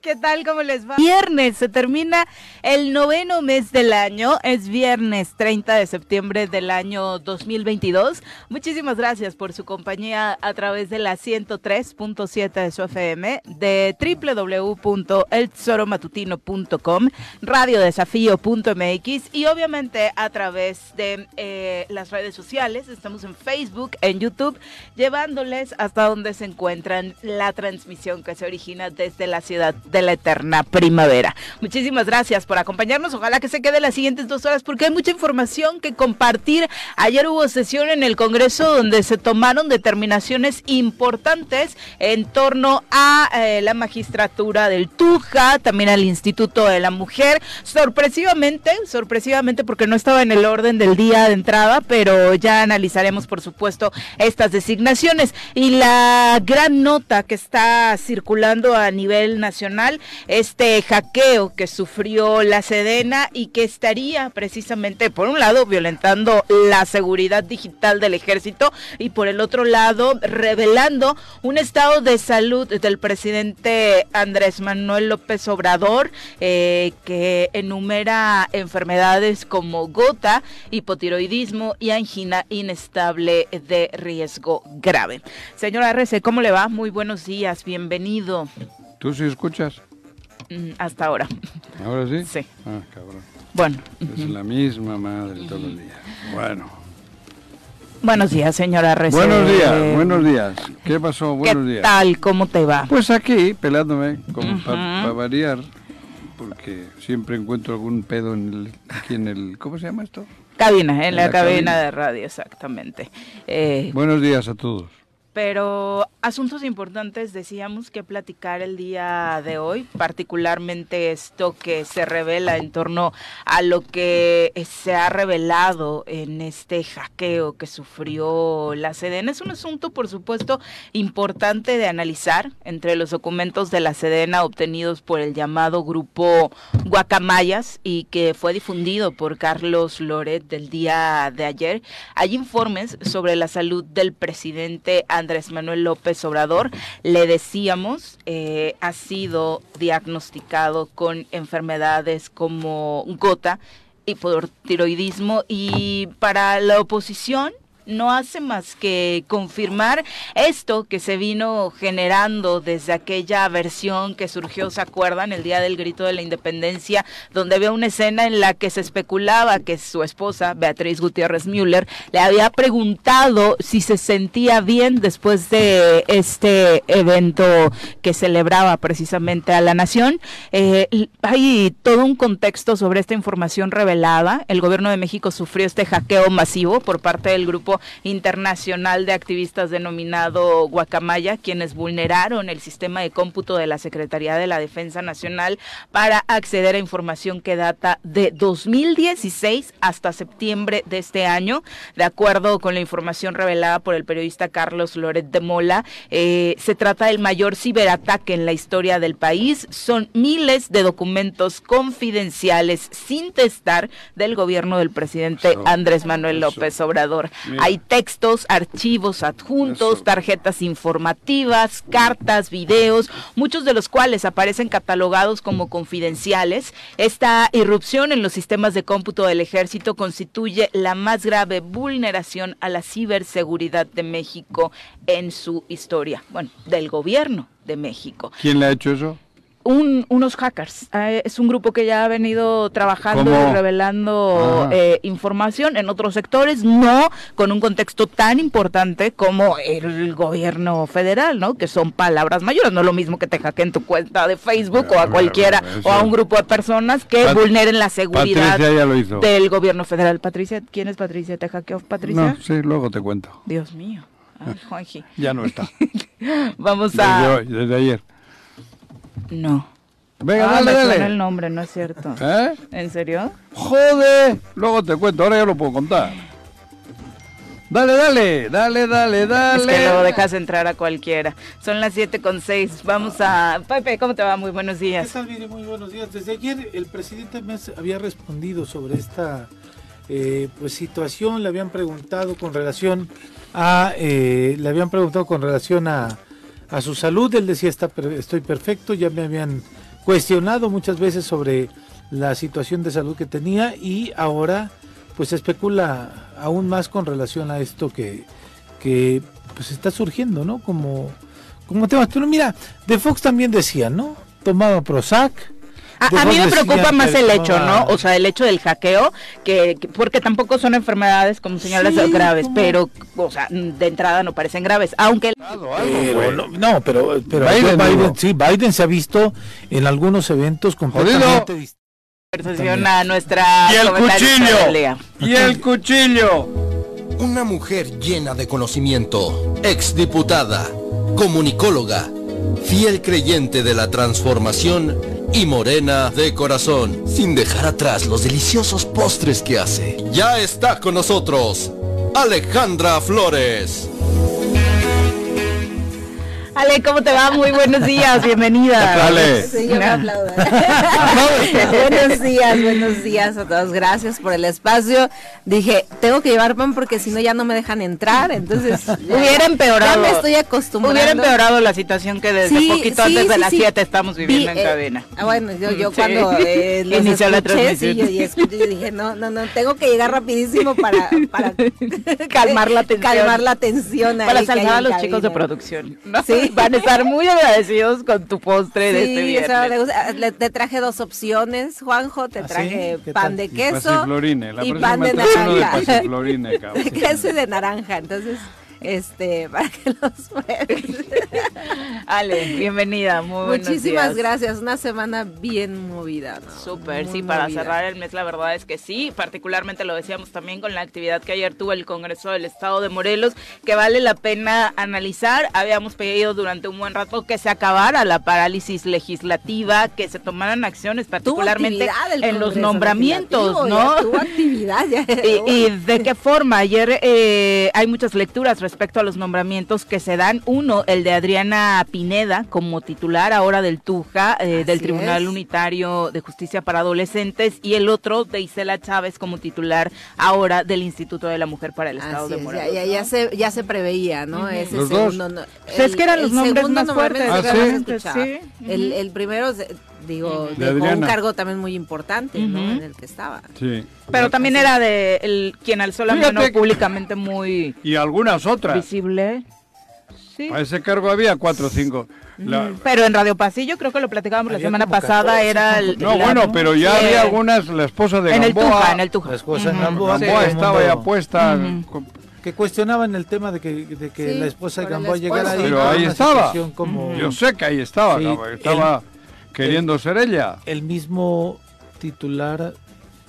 ¿Qué tal? ¿Cómo les va? Viernes, se termina el noveno mes del año. Es viernes 30 de septiembre del año 2022. Muchísimas gracias por su compañía a través de la 103.7 de su FM, de www.eltesoromatutino.com, radiodesafío.mx y obviamente a través de eh, las redes sociales. Estamos en Facebook, en YouTube, llevándoles hasta donde se encuentran la transmisión que se origina desde la ciudad de la eterna primavera. Muchísimas gracias por acompañarnos. Ojalá que se quede las siguientes dos horas porque hay mucha información que compartir. Ayer hubo sesión en el Congreso donde se tomaron determinaciones importantes en torno a eh, la magistratura del Tuja, también al Instituto de la Mujer. Sorpresivamente, sorpresivamente porque no estaba en el orden del día de entrada, pero ya analizaremos por supuesto estas designaciones. Y la gran nota que está circulando a nivel nacional este hackeo que sufrió la Sedena y que estaría precisamente, por un lado, violentando la seguridad digital del ejército y por el otro lado, revelando un estado de salud del presidente Andrés Manuel López Obrador eh, que enumera enfermedades como gota, hipotiroidismo y angina inestable de riesgo grave. Señora RC, ¿cómo le va? Muy buenos días, bienvenido. ¿Tú sí escuchas? Mm, hasta ahora. ¿Ahora sí? Sí. Ah, cabrón. Bueno. Es la misma madre todos los días. Bueno. Buenos días, señora Rece. Buenos días, buenos días. ¿Qué pasó? Buenos días. ¿Qué tal? ¿Cómo te va? Pues aquí, pelándome, como para variar, porque siempre encuentro algún pedo en el, aquí en el... ¿Cómo se llama esto? Cabina, en, la, cabina, de radio, exactamente. Eh, buenos días a todos. Pero asuntos importantes decíamos que platicar el día de hoy, particularmente esto que se revela en torno a lo que se ha revelado en este hackeo que sufrió la Sedena. Es un asunto, por supuesto, importante de analizar entre los documentos de la Sedena obtenidos por el llamado grupo Guacamayas y que fue difundido por Carlos Loret del día de ayer. Hay informes sobre la salud del presidente Andrés Manuel López Obrador, le decíamos, eh, ha sido diagnosticado con enfermedades como gota, hipotiroidismo y para la oposición no hace más que confirmar esto que se vino generando desde aquella versión que surgió, ¿se acuerdan? El día del grito de la independencia, donde había una escena en la que se especulaba que su esposa, Beatriz Gutiérrez Müller, le había preguntado si se sentía bien después de este evento que celebraba precisamente a la nación. Eh, hay todo un contexto sobre esta información revelada. El gobierno de México sufrió este hackeo masivo por parte del grupo internacional de activistas denominado Guacamaya, quienes vulneraron el sistema de cómputo de la Secretaría de la Defensa Nacional para acceder a información que data de 2016 hasta septiembre de este año. De acuerdo con la información revelada por el periodista Carlos Loret de Mola, eh, se trata del mayor ciberataque en la historia del país. Son miles de documentos confidenciales sin testar del gobierno del presidente Andrés Manuel López Obrador. Hay textos, archivos adjuntos, tarjetas informativas, cartas, videos, muchos de los cuales aparecen catalogados como confidenciales. Esta irrupción en los sistemas de cómputo del ejército constituye la más grave vulneración a la ciberseguridad de México en su historia, bueno, del gobierno de México. ¿Quién le ha hecho eso? Un, unos hackers. Eh, es un grupo que ya ha venido trabajando y revelando eh, información en otros sectores, no con un contexto tan importante como el gobierno federal, ¿no? Que son palabras mayores. No es lo mismo que te hackeen tu cuenta de Facebook o a cualquiera o a un grupo de personas que vulneren la seguridad del gobierno federal. Patricia, ¿quién es Patricia? ¿Te hackeó Patricia? No, sí, luego te cuento. Dios mío. Ay, Juanji. ya no está. Vamos a. desde ayer. No. Venga, ah, dale, dale. el nombre, no es cierto. ¿Eh? ¿En serio? Joder, luego te cuento, ahora ya lo puedo contar. Dale, dale, dale, dale, dale. Es que luego dejas entrar a cualquiera. Son las 7 con 6. Vamos a... Pepe, ¿cómo te va? Muy buenos días. ¿Qué tal, Mire? Muy buenos días. Desde ayer el presidente me había respondido sobre esta eh, pues situación. Le habían preguntado con relación a... Eh, le habían preguntado con relación a a su salud. Él decía, Está, estoy perfecto, ya me habían cuestionado muchas veces sobre la situación de salud que tenía y ahora pues especula aún más con relación a esto que, que pues está surgiendo, ¿no? Como, como temas. Pero mira, de Fox también decía, ¿no? Tomaba Prozac, a, mí me preocupa más el hecho, ¿no? O sea, el hecho del hackeo, que, porque tampoco son enfermedades como señalas graves, pero, o sea, de entrada no parecen graves, aunque... no, pero, pero Biden, sí, Biden se ha visto en algunos eventos completamente distintos. a nuestra y el cuchillo. y el cuchillo. Una mujer llena de conocimiento exdiputada comunicóloga fiel creyente de la transformación y morena de corazón, sin dejar atrás los deliciosos postres que hace. Ya está con nosotros, Alejandra Flores. Ale, ¿cómo te va? Muy buenos días, bienvenida. Ale. Sí, yo me aplaudo. buenos días, buenos días a todos. Gracias por el espacio. Dije, tengo que llevar pan porque si no ya no me dejan entrar, entonces hubiera empeorado. Ya me estoy acostumbrando. Hubiera empeorado la situación que desde poquito antes de las 7 estamos viviendo en eh, cadena. Ah, bueno, yo, yo cuando eh, inició la transmisión. yo, y escuché, dije, no, no, no, tengo que llegar rapidísimo para, para calmar la tensión. Calmar la tensión. Para salvar a los chicos de producción. Sí, van a estar muy agradecidos con tu postre de este viernes. te traje dos opciones, Juanjo, te ¿Ah, traje pan de queso y pan de naranja. De queso y de naranja, entonces este, para que los pruebes. Ale, bienvenida, muy Muchísimas gracias, una semana bien movida. ¿no? Súper, sí, para cerrar el mes la verdad es que sí, particularmente lo decíamos también con la actividad que ayer tuvo el Congreso del Estado de Morelos, que vale la pena analizar. Habíamos pedido durante un buen rato que se acabara la parálisis legislativa, que se tomaran acciones particularmente en los nombramientos, ¿no? Tuvo actividad ya. y, de qué forma? Ayer eh, hay muchas lecturas respecto a los nombramientos que se dan. Uno, el de Adriana Pineda como titular ahora del TUJA, eh, del Tribunal Unitario de Justicia para Adolescentes, y el otro de Isela Chávez como titular ahora del Instituto de la Mujer para el Estado de Morelos. Ya, ya, se, ya se preveía, ¿no? Ese los segundo, No, es que eran los nombres más fuertes. Ah, ¿sí? el, el primero digo, dejó un cargo también muy importante, ¿no? En el que estaba. Sí. Pero también era de el, quien alzó la mano públicamente muy... Y algunas otras. Visible. Sí. A ese cargo había cuatro o cinco. Pero en Radio Pasillo, creo que lo platicábamos la semana pasada, era el... No, bueno, pero ya había algunas, la esposa de en Gamboa. El Tuja, en el Tuja. La esposa de Gamboa. Gamboa estaba ya puesta... que cuestionaban el tema de que, de que la esposa de Gamboa llegara ahí. Pero ahí estaba. Como... Yo sé que ahí estaba, estaba queriendo ser ella. El mismo titular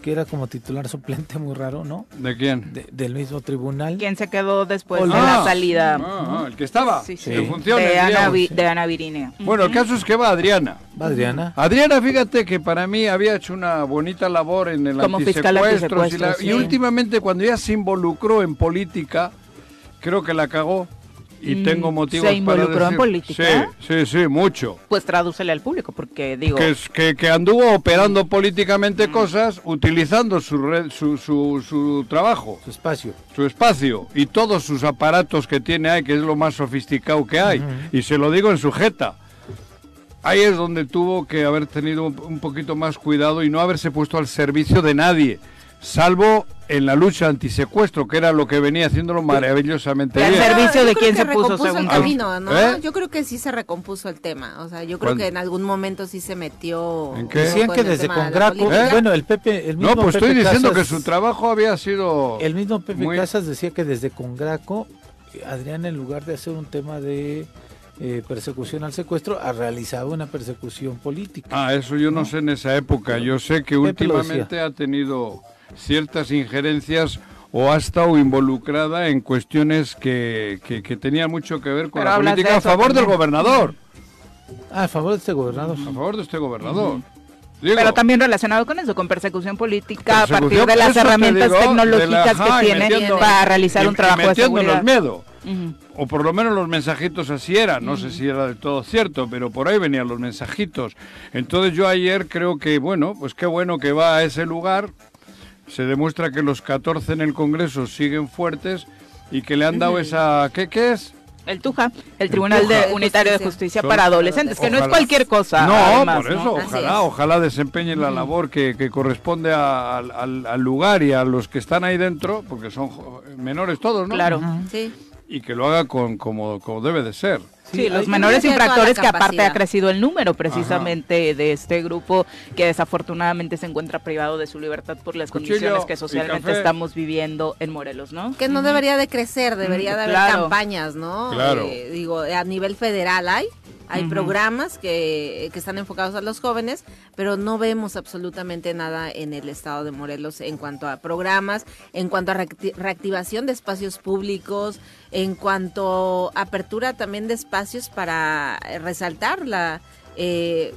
que era como titular suplente muy raro, ¿no? ¿De quién? del mismo tribunal. ¿Quién se quedó después de la salida? Ah, ah, el que estaba. Sí, sí. De, Ana, de Ana Virinea. Bueno, el caso es que va Adriana. Va Adriana. Adriana, fíjate que para mí había hecho una bonita labor en el como antisecuestro. Y, y últimamente cuando ya se involucró en política, creo que la cagó y mm, tengo motivos ¿Se involucró en política? Sí, sí, sí, mucho. Pues tradúcele al público, porque digo... Que, que, que anduvo operando políticamente mm. cosas utilizando su, red, su, su, su, trabajo. Su espacio. Su espacio y todos sus aparatos que tiene ahí, que es lo más sofisticado que hay. Y se lo digo en su jeta. Ahí es donde tuvo que haber tenido un poquito más cuidado y no haberse puesto al servicio de nadie salvo en la lucha antisecuestro, que era lo que venía haciéndolo maravillosamente bien. ¿El servicio de quién se puso según camino, ¿no? ¿Eh? Yo creo que sí se recompuso el tema, o sea, yo creo que en algún momento sí se metió... ¿En qué? Decían que desde Congraco, ¿Eh? bueno, el Pepe... El mismo no, pues estoy diciendo que su trabajo había sido... El mismo Pepe Casas decía que desde Congraco, Adrián, en lugar de hacer un tema de... Eh, persecución al secuestro, ha realizado una persecución política. Ah, eso yo no, sé en esa época. Yo sé que últimamente ha tenido ciertas injerencias o ha estado involucrada en cuestiones que, que, tenían mucho que ver con la política a favor del gobernador. Ah, a favor de este gobernador. A favor de este gobernador. pero también relacionado con eso, con persecución política a partir de las herramientas tecnológicas que tiene para realizar un trabajo de seguridad. miedo. O por lo menos los mensajitos así eran, no sé si era del todo cierto, pero por ahí venían los mensajitos. Entonces yo ayer creo que, bueno, pues qué bueno que va a ese lugar, se demuestra que los 14 en el Congreso siguen fuertes y que le han dado esa... ¿Qué, qué es? El TUJA, el Tribunal de. Unitario de Justicia para Adolescentes, que no es cualquier cosa. No, además, por eso, ojalá, es. ojalá desempeñen la labor que, que corresponde a- al, al- lugar y a los que están ahí dentro, porque son menores todos, ¿no? Claro. Sí. Y que lo haga con como, como debe de ser. Sí, los menores infractores que aparte ha crecido el número precisamente de este grupo que desafortunadamente se encuentra privado de su libertad por las Cuchillo condiciones que socialmente estamos viviendo en Morelos, ¿no? Que no debería de crecer, debería de haber Claro. campañas, ¿no? Claro. Eh, digo, a nivel federal hay, hay programas que, que están enfocados a los jóvenes, pero no vemos absolutamente nada en el estado de Morelos en cuanto a programas, en cuanto a reacti- reactivación de espacios públicos, en cuanto a apertura también de espacios para eh, resaltar la... eh,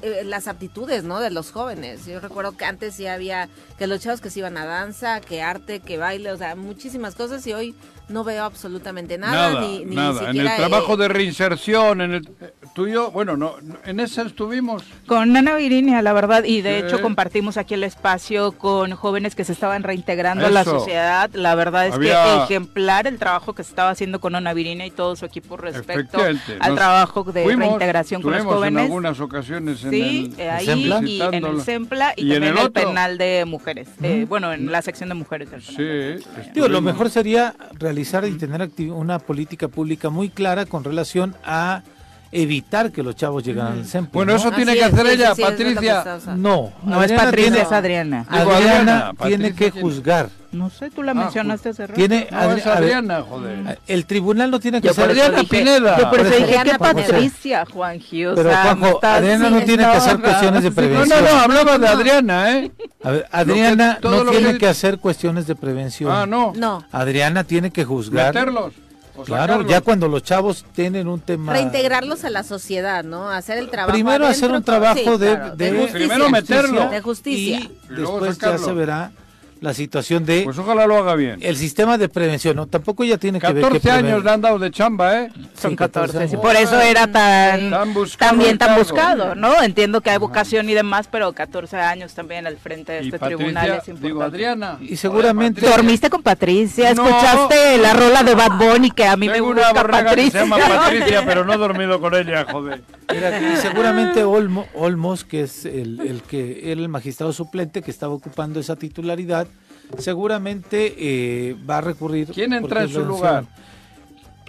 eh, las aptitudes no de los jóvenes. Yo recuerdo que antes sí había que los chavos que se iban a danza que arte que baile o sea muchísimas cosas y hoy no veo absolutamente nada, Nada, ni, ni nada. En el siquiera, trabajo eh, de reinserción, en el tuyo, bueno, no, en ese estuvimos. Con Ana Virinia, la verdad, y de Sí. hecho compartimos aquí el espacio con jóvenes que se estaban reintegrando a la sociedad. La verdad es que ejemplar el trabajo que se estaba haciendo con Ana Virinia y todo su equipo respecto al nos trabajo de fuimos, reintegración con los estuvimos jóvenes. en algunas ocasiones en Sí, el, eh, ahí ¿Sempla? y en el. SEMPLA y, ¿Y en también el penal de mujeres. Eh, bueno, en la sección de mujeres del penal. Sí, Digo, lo mejor sería realizar y tener una política pública muy clara con relación a evitar que los chavos lleguen al centro. Bueno, ¿no? eso Así tiene es, que hacer sí, ella, sí, es Patricia. No, No es Adriana Patricia, tiene- es Adriana. Adriana, Adriana, tiene que juzgar. No sé, tú la Ah, mencionaste hace rato. Tiene No, Adri- es Adriana, joder. el tribunal no tiene que hacer eso Adriana dije, Pineda. yo por eso dije que. Patricia, Juanji, o Pero Juanjo, estás- Adriana no sí, tiene que hacer cuestiones de no, No, prevención. no, no, hablaba de Adriana, ¿eh? A ver, Adriana no tiene que- que hacer cuestiones de prevención. Ah, no. no Adriana tiene que juzgar. Meterlos. O Claro, sacarlos. ya cuando los chavos tienen un tema. reintegrarlos a la sociedad no hacer el trabajo Primero hacer un trabajo sí, de, claro, de justicia. Primero meterlo. de justicia Y luego después ya se verá la situación de Pues ojalá lo haga bien. el sistema de prevención. No, tampoco ella tiene que ver que 14 prever- años le han dado de chamba, ¿eh? Son Sí, 14, 14 sí, por eso era tan, Tan buscado también tan buscado, ¿no? Entiendo que hay vocación y demás, pero 14 años también al frente de este Patricia, tribunal es importante. digo, Adriana. Y seguramente- Patricia. ¿Dormiste con Patricia? No. ¿Escuchaste la rola de Bad Bunny que a mí me Tengo una gusta borrega que Patricia? se llama Patricia, pero no he dormido con ella, joder. Mira, y seguramente Olmo- Olmos, que es el, el que era el magistrado suplente que estaba ocupando esa titularidad, seguramente eh, va a recurrir. ¿Quién entra en su lugar?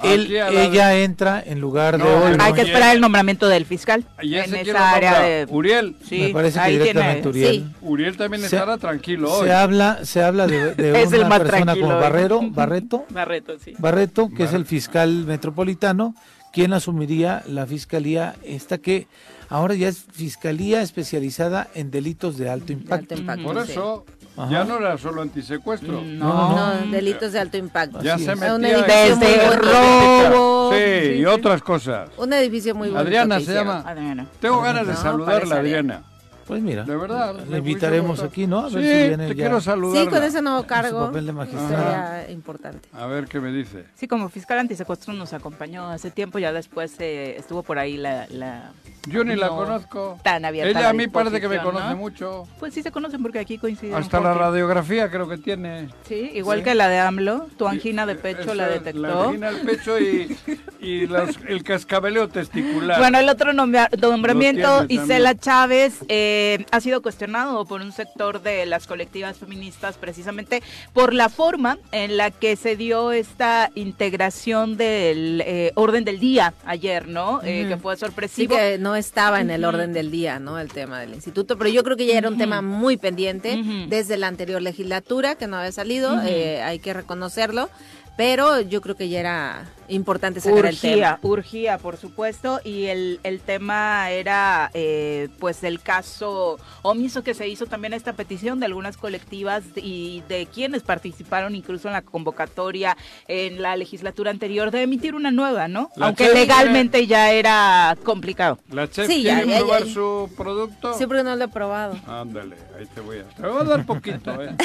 Él, ella entra en lugar de Olmos. Hay que esperar el nombramiento del fiscal ¿Y ese en esa área de... Uriel. Sí, Me parece que directamente tiene... Uriel. sí. Uriel también Se- estará tranquilo hoy. Se habla, se habla de, de Es el una más persona como hoy. Barrero, Barreto, Barreto, sí. Barreto, que es el fiscal metropolitano, quien asumiría la fiscalía esta que ahora ya es fiscalía especializada en delitos de alto de impacto. alto impacto Por sí. eso Ajá. ya no era solo antisecuestro. No, no, delitos de alto impacto Ya Así se metía Un edificio Desde robo. Sí, Sí, y sí. otras cosas. un edificio muy bonito Adriana se llama. Adriana. Tengo ganas de saludarla, Adriana. Pues mira, De verdad. le invitaremos aquí, ¿no? A ver sí, si viene te ya quiero saludarla. sí con ese nuevo cargo papel de magistrado. sería importante A ver qué me dice. Sí, como fiscal antisecuestro nos acompañó hace tiempo, ya después eh, estuvo por ahí la, la... Yo ni la No, conozco. tan abierta Ella la a mí parece que me conoce ¿no? mucho. Pues sí se conocen porque aquí coinciden. Hasta la radiografía creo que tiene. Sí, igual Sí. que la de AMLO, tu angina de pecho Esa, la La detectó. angina al pecho y, y los- el cascabeleo testicular. Bueno, el otro nombra- nombramiento, Isela. Chávez, eh, ha sido cuestionado por un sector de las colectivas feministas precisamente por la forma en la que se dio esta integración del eh, orden del día ayer, ¿no? Eh, que fue sí sorpresivo. que no estaba en el orden del día no el tema del instituto pero yo creo que ya era un tema muy pendiente desde la anterior legislatura que no había salido eh, hay que reconocerlo pero yo creo que ya era importante sacar el tema Urgía, urgía, por supuesto, y el, el tema era eh, pues el caso omiso que se hizo también a esta petición de algunas colectivas y de quienes participaron incluso en la convocatoria en la legislatura anterior de emitir una nueva, ¿no? La Aunque chef legalmente ya era complicado. La chef Sí, quiere ya, ya, probar ya. su producto. sí porque no lo he probado Ándale, ahí te voy a... Te voy a dar poquito, ¿eh?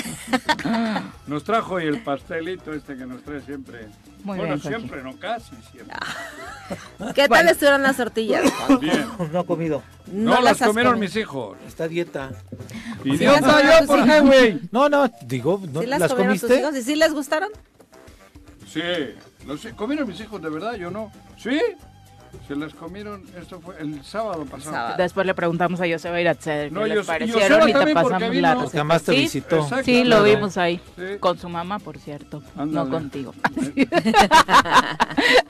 Nos trajo hoy el pastelito este que nos trae siempre. Muy bueno, bien, siempre, no casi siempre. ¿qué tal Bueno. estuvieron las tortillas? Bien. No ha comido. No, las comieron comido. mis hijos. Está dieta. Idiota, yo, ¿por qué, güey? No, no, digo, ¿no? ¿Sí las, ¿las comieron tus comiste? hijos y sí les gustaron? Sí, No sé, ¿comieron mis hijos de verdad? Yo no. ¿Sí? Se las comieron, esto fue el sábado pasado. Sábado. Después le preguntamos a Joseba Iratzer No, qué y parecieron y te porque pasamos vino. la Porque receta. además te ¿Sí? visitó. Exacto. Sí, lo Claro. vimos ahí. Sí. Con su mamá, por cierto. No contigo.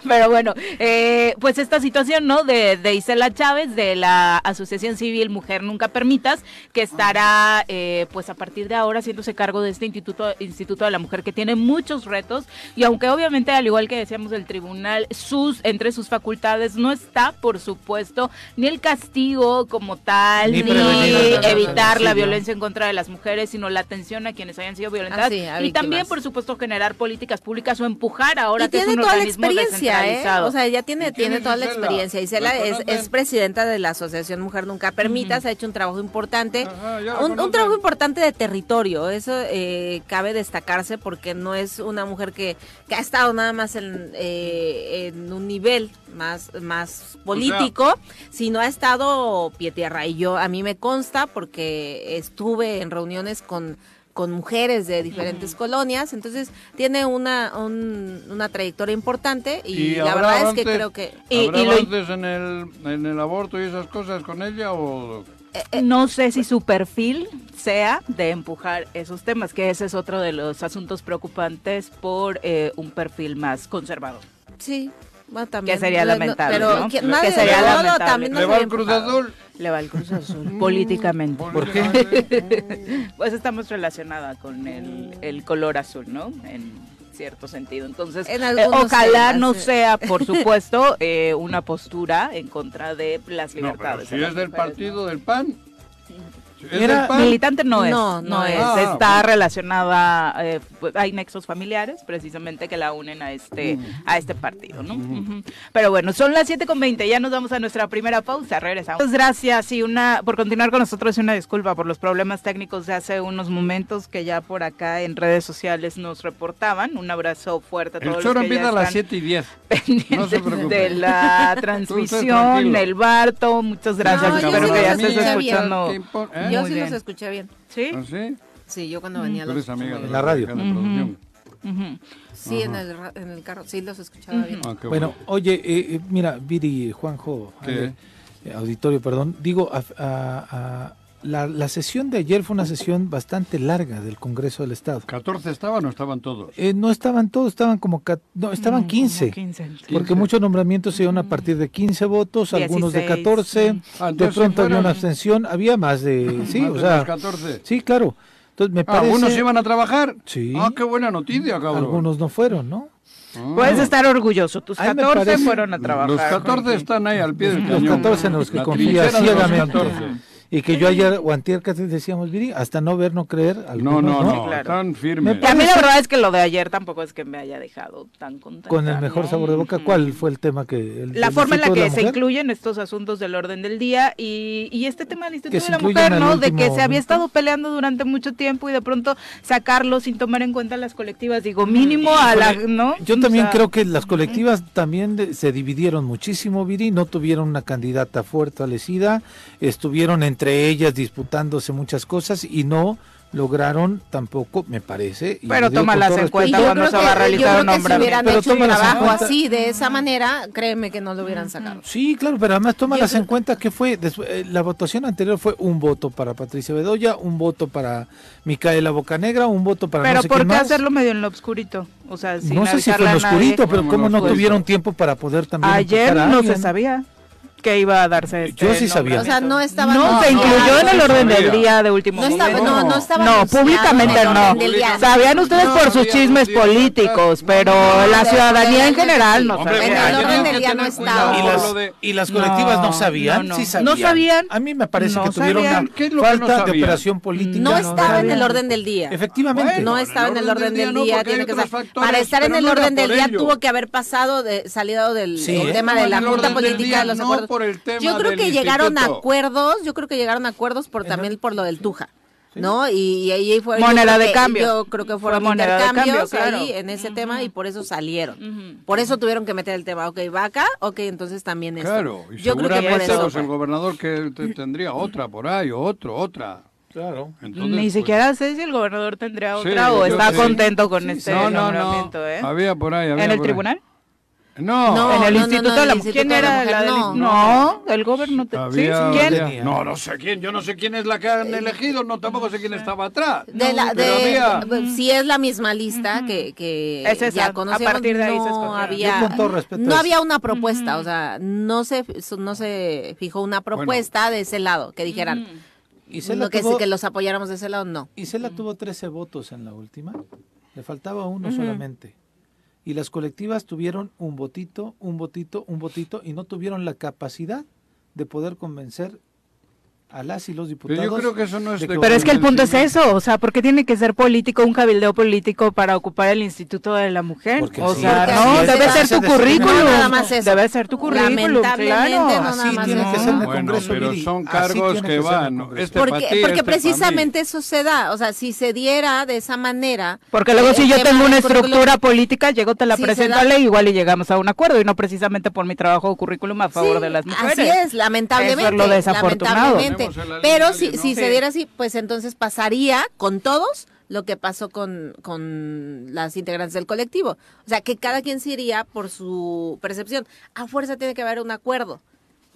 Pero bueno, eh, pues esta situación, ¿no? De, de Isela Chávez, de la Asociación Civil Mujer Nunca Permitas, que estará, eh, pues a partir de ahora, haciéndose cargo de este instituto, instituto de la Mujer, que tiene muchos retos. Y aunque obviamente, al igual que decíamos del tribunal, sus, entre sus facultades no está, por supuesto, ni el castigo como tal, Ni evitar la violencia en contra de las mujeres, sino la atención a quienes hayan sido violentadas. Ah, sí, y también, por supuesto, generar políticas públicas o empujar ahora y que es tiene un toda la experiencia, ¿eh? O sea, ya tiene, ¿Y quién tiene es toda la experiencia. Isela ¿La es, es presidenta de la Asociación Mujer Nunca Permitas, ha hecho un trabajo importante. Ajá, un, un trabajo importante de territorio, eso eh, cabe destacarse porque no es una mujer que, que ha estado nada más en, eh, en un nivel más, más político, sino ha estado pie tierra. Y yo, a mí me consta porque estuve en reuniones con con mujeres de diferentes colonias, entonces tiene una, un- una trayectoria importante y, la verdad es que creo que... Y- ¿Habrá y lo- en el, en el aborto y esas cosas con ella o...? no sé si su perfil sea de empujar esos temas, que ese es otro de los asuntos preocupantes por eh, un perfil más conservador. Sí, bueno, también. Que sería No, no, lamentable, Pero ¿no? que sería no, no, lamentable. también no ¿Le va el Cruz. Azul? Le va el Cruz Azul, políticamente. ¿Por qué? Pues estamos relacionada con el, el color azul, ¿no? En cierto sentido. Entonces, En eh, ojalá temas, no sea, por supuesto, eh, una postura en contra de las No, pero libertades. si es del mujeres, partido del PAN. Era Militante no es, No, no, no es. Ah, está ok. relacionada, eh, pues, hay nexos familiares precisamente que la unen a este, a este partido, ¿no? Ujú. Pero bueno, son las 7 con 20, ya nos vamos a nuestra primera pausa, regresamos. Muchas gracias y una, por continuar con nosotros y una disculpa por los problemas técnicos de hace unos momentos que ya por acá en redes sociales nos reportaban. Un abrazo fuerte a todos El choro empieza a las están 7 y 10. pendientes No se de la transmisión, el Barto, muchas gracias. No, Espero que ya estés escuchando. ¿Qué impon- eh? Yo Muy sí bien. los escuché bien. ¿Sí? ¿Ah, sí? Sí, yo cuando venía Tú los amiga de En la radio. de producción. Sí, en el, ra- en el carro, sí los escuchaba bien. Ah, qué Bueno, oye, eh, eh, mira, Viri, Juanjo, ¿Qué? eh, eh, auditorio, perdón, digo, a- a- a- la, la sesión de ayer fue una sesión bastante larga del Congreso del Estado. ¿14 estaban o estaban todos? Eh, no estaban todos, estaban como, no, estaban Mm, 15. como 15. Porque 15. muchos nombramientos se dieron a partir de 15 votos, algunos de 16, 14, mm. Ah, de pronto había una abstención, había más de, sí, Más o de sea, los 14. sí, claro. Entonces me parece, ¿Algunos iban a trabajar? Sí. Ah, qué buena noticia, cabrón. algunos no fueron, ¿no? Ah. Puedes estar orgulloso. Tus A mí me 14 parece- fueron a trabajar. Los 14 Jorge. están ahí al pie del Los cañón. 14 en los que La confía los ciegamente. 14. Y que yo ayer o antier casi decíamos, Viri, hasta no ver, no creer. No, algunos, no, no, Claro. están firmes. A mí la verdad es que lo de ayer tampoco es que me haya dejado tan contenta. Con el mejor ¿no? sabor de boca. ¿cuál fue el tema que... el- La forma en la que se incluyen estos asuntos del orden del día y, y este tema del Instituto de la Mujer, ¿no? De que se había estado peleando durante mucho tiempo y de pronto sacarlo sin tomar en cuenta las colectivas. Digo, mínimo a la, ¿no? Yo O también sea, creo que las colectivas también de- se dividieron muchísimo, Viri, no tuvieron una candidata fortalecida, estuvieron entre ellas disputándose muchas cosas y no lograron tampoco, me parece. Pero tómalas en cuenta cuando se va a realizar creo un que si nombramiento. hubieran Pero hecho un trabajo así, de esa manera, créeme que no lo hubieran sacado. Sí, claro, pero además tómalas Yo en cuenta que fue, despu- eh, la votación anterior fue un voto para Patricia Bedoya, un voto para Micaela Bocanegra, un voto para Pero no sé ¿por qué más. hacerlo medio en lo obscurito? O sea, sin no sé si fue en lo nadie. oscurito, pero ¿Cómo no tuvieron tiempo para poder también Ayer no se sabía que iba a darse este Yo sí sabía. O sea, no estaba No, se incluyó en el orden sabía. del día de último No estaba, no, no estaba No, públicamente no. Sabían ustedes No, por sus chismes políticos, pero No, la ciudadanía en general no Hombre, En el sabía. orden del día no estaba. Y las, y colectivas no, sabían, no, sí sabían. No sabían. A mí me parece que tuvieron una ¿Qué es lo que no falta de operación política. No estaba en el orden del día. Efectivamente. No estaba en el orden del día, tiene que Para estar en el orden del día tuvo que haber pasado de salido del ¿eh? tema de la Junta Política de los acuerdos. Por el tema Yo creo del que llegaron a acuerdos, yo creo que llegaron a acuerdos por también por lo del Tuja. ¿No? Y, y ahí fue Moneda de que- cambio. Yo creo que fueron Fue moneda de intercambios cambio, claro. ahí en ese tema y por eso salieron. Ujú. Por eso tuvieron que meter el tema. Ok, va acá, ok, entonces también esto. Claro, y yo creo que por eso. pues, el gobernador que te- tendría otra por ahí, o otro, otra. Claro. Entonces, Ni pues, siquiera sé si el gobernador tendría Sí, otra o yo está sí. contento con Sí, este No, no, no. nombramiento, ¿eh? Había por ahí, había ¿En el ahí. tribunal? No, No, en el no, Instituto no, de la Mujer. Instituto ¿Quién de la era Mujer, la del no. No, el gobierno. te-. ¿Quién? tenía. No, no sé quién, yo no sé quién es la que han elegido, no tampoco sé quién estaba atrás. De la, de, había- si es la misma lista que, que Es esa, ya a conocíamos, partir de ahí se había, Yo con todo respeto no es- había una propuesta, o sea, no se, no se fijó una propuesta de ese lado, que dijeran, que, tuvo- que los apoyáramos de ese lado, no. Isela tuvo 13 votos en la última, le faltaba uno solamente. Y las colectivas tuvieron un votito, un votito, un votito y no tuvieron la capacidad de poder convencer a las y los Pero diputados. yo creo que eso no es de Pero es que el punto es eso, o sea, ¿por qué tiene que ser político, un cabildeo político para ocupar el Instituto de la Mujer? Porque o sí, sea, no, debe ser se tu currículum. No, nada más eso. Debe ser tu currículum, Lamentablemente, claro. no, nada más tiene eso. que ser en el Bueno, Congreso. pero son cargos que van, este Porque, pa' ti, porque este precisamente eso se da, o sea, si se diera de esa manera. Porque luego el si yo tengo una estructura política, llego, te la Sí, presento a ley, igual y llegamos a un acuerdo, y no precisamente por mi trabajo o currículum a favor de las mujeres. Así es, lamentablemente. Eso es lo desafortunado. Pero si, si se diera así, pues entonces pasaría con todos lo que pasó con, con las integrantes del colectivo. O sea, que cada quien se iría por su percepción. A fuerza tiene que haber un acuerdo.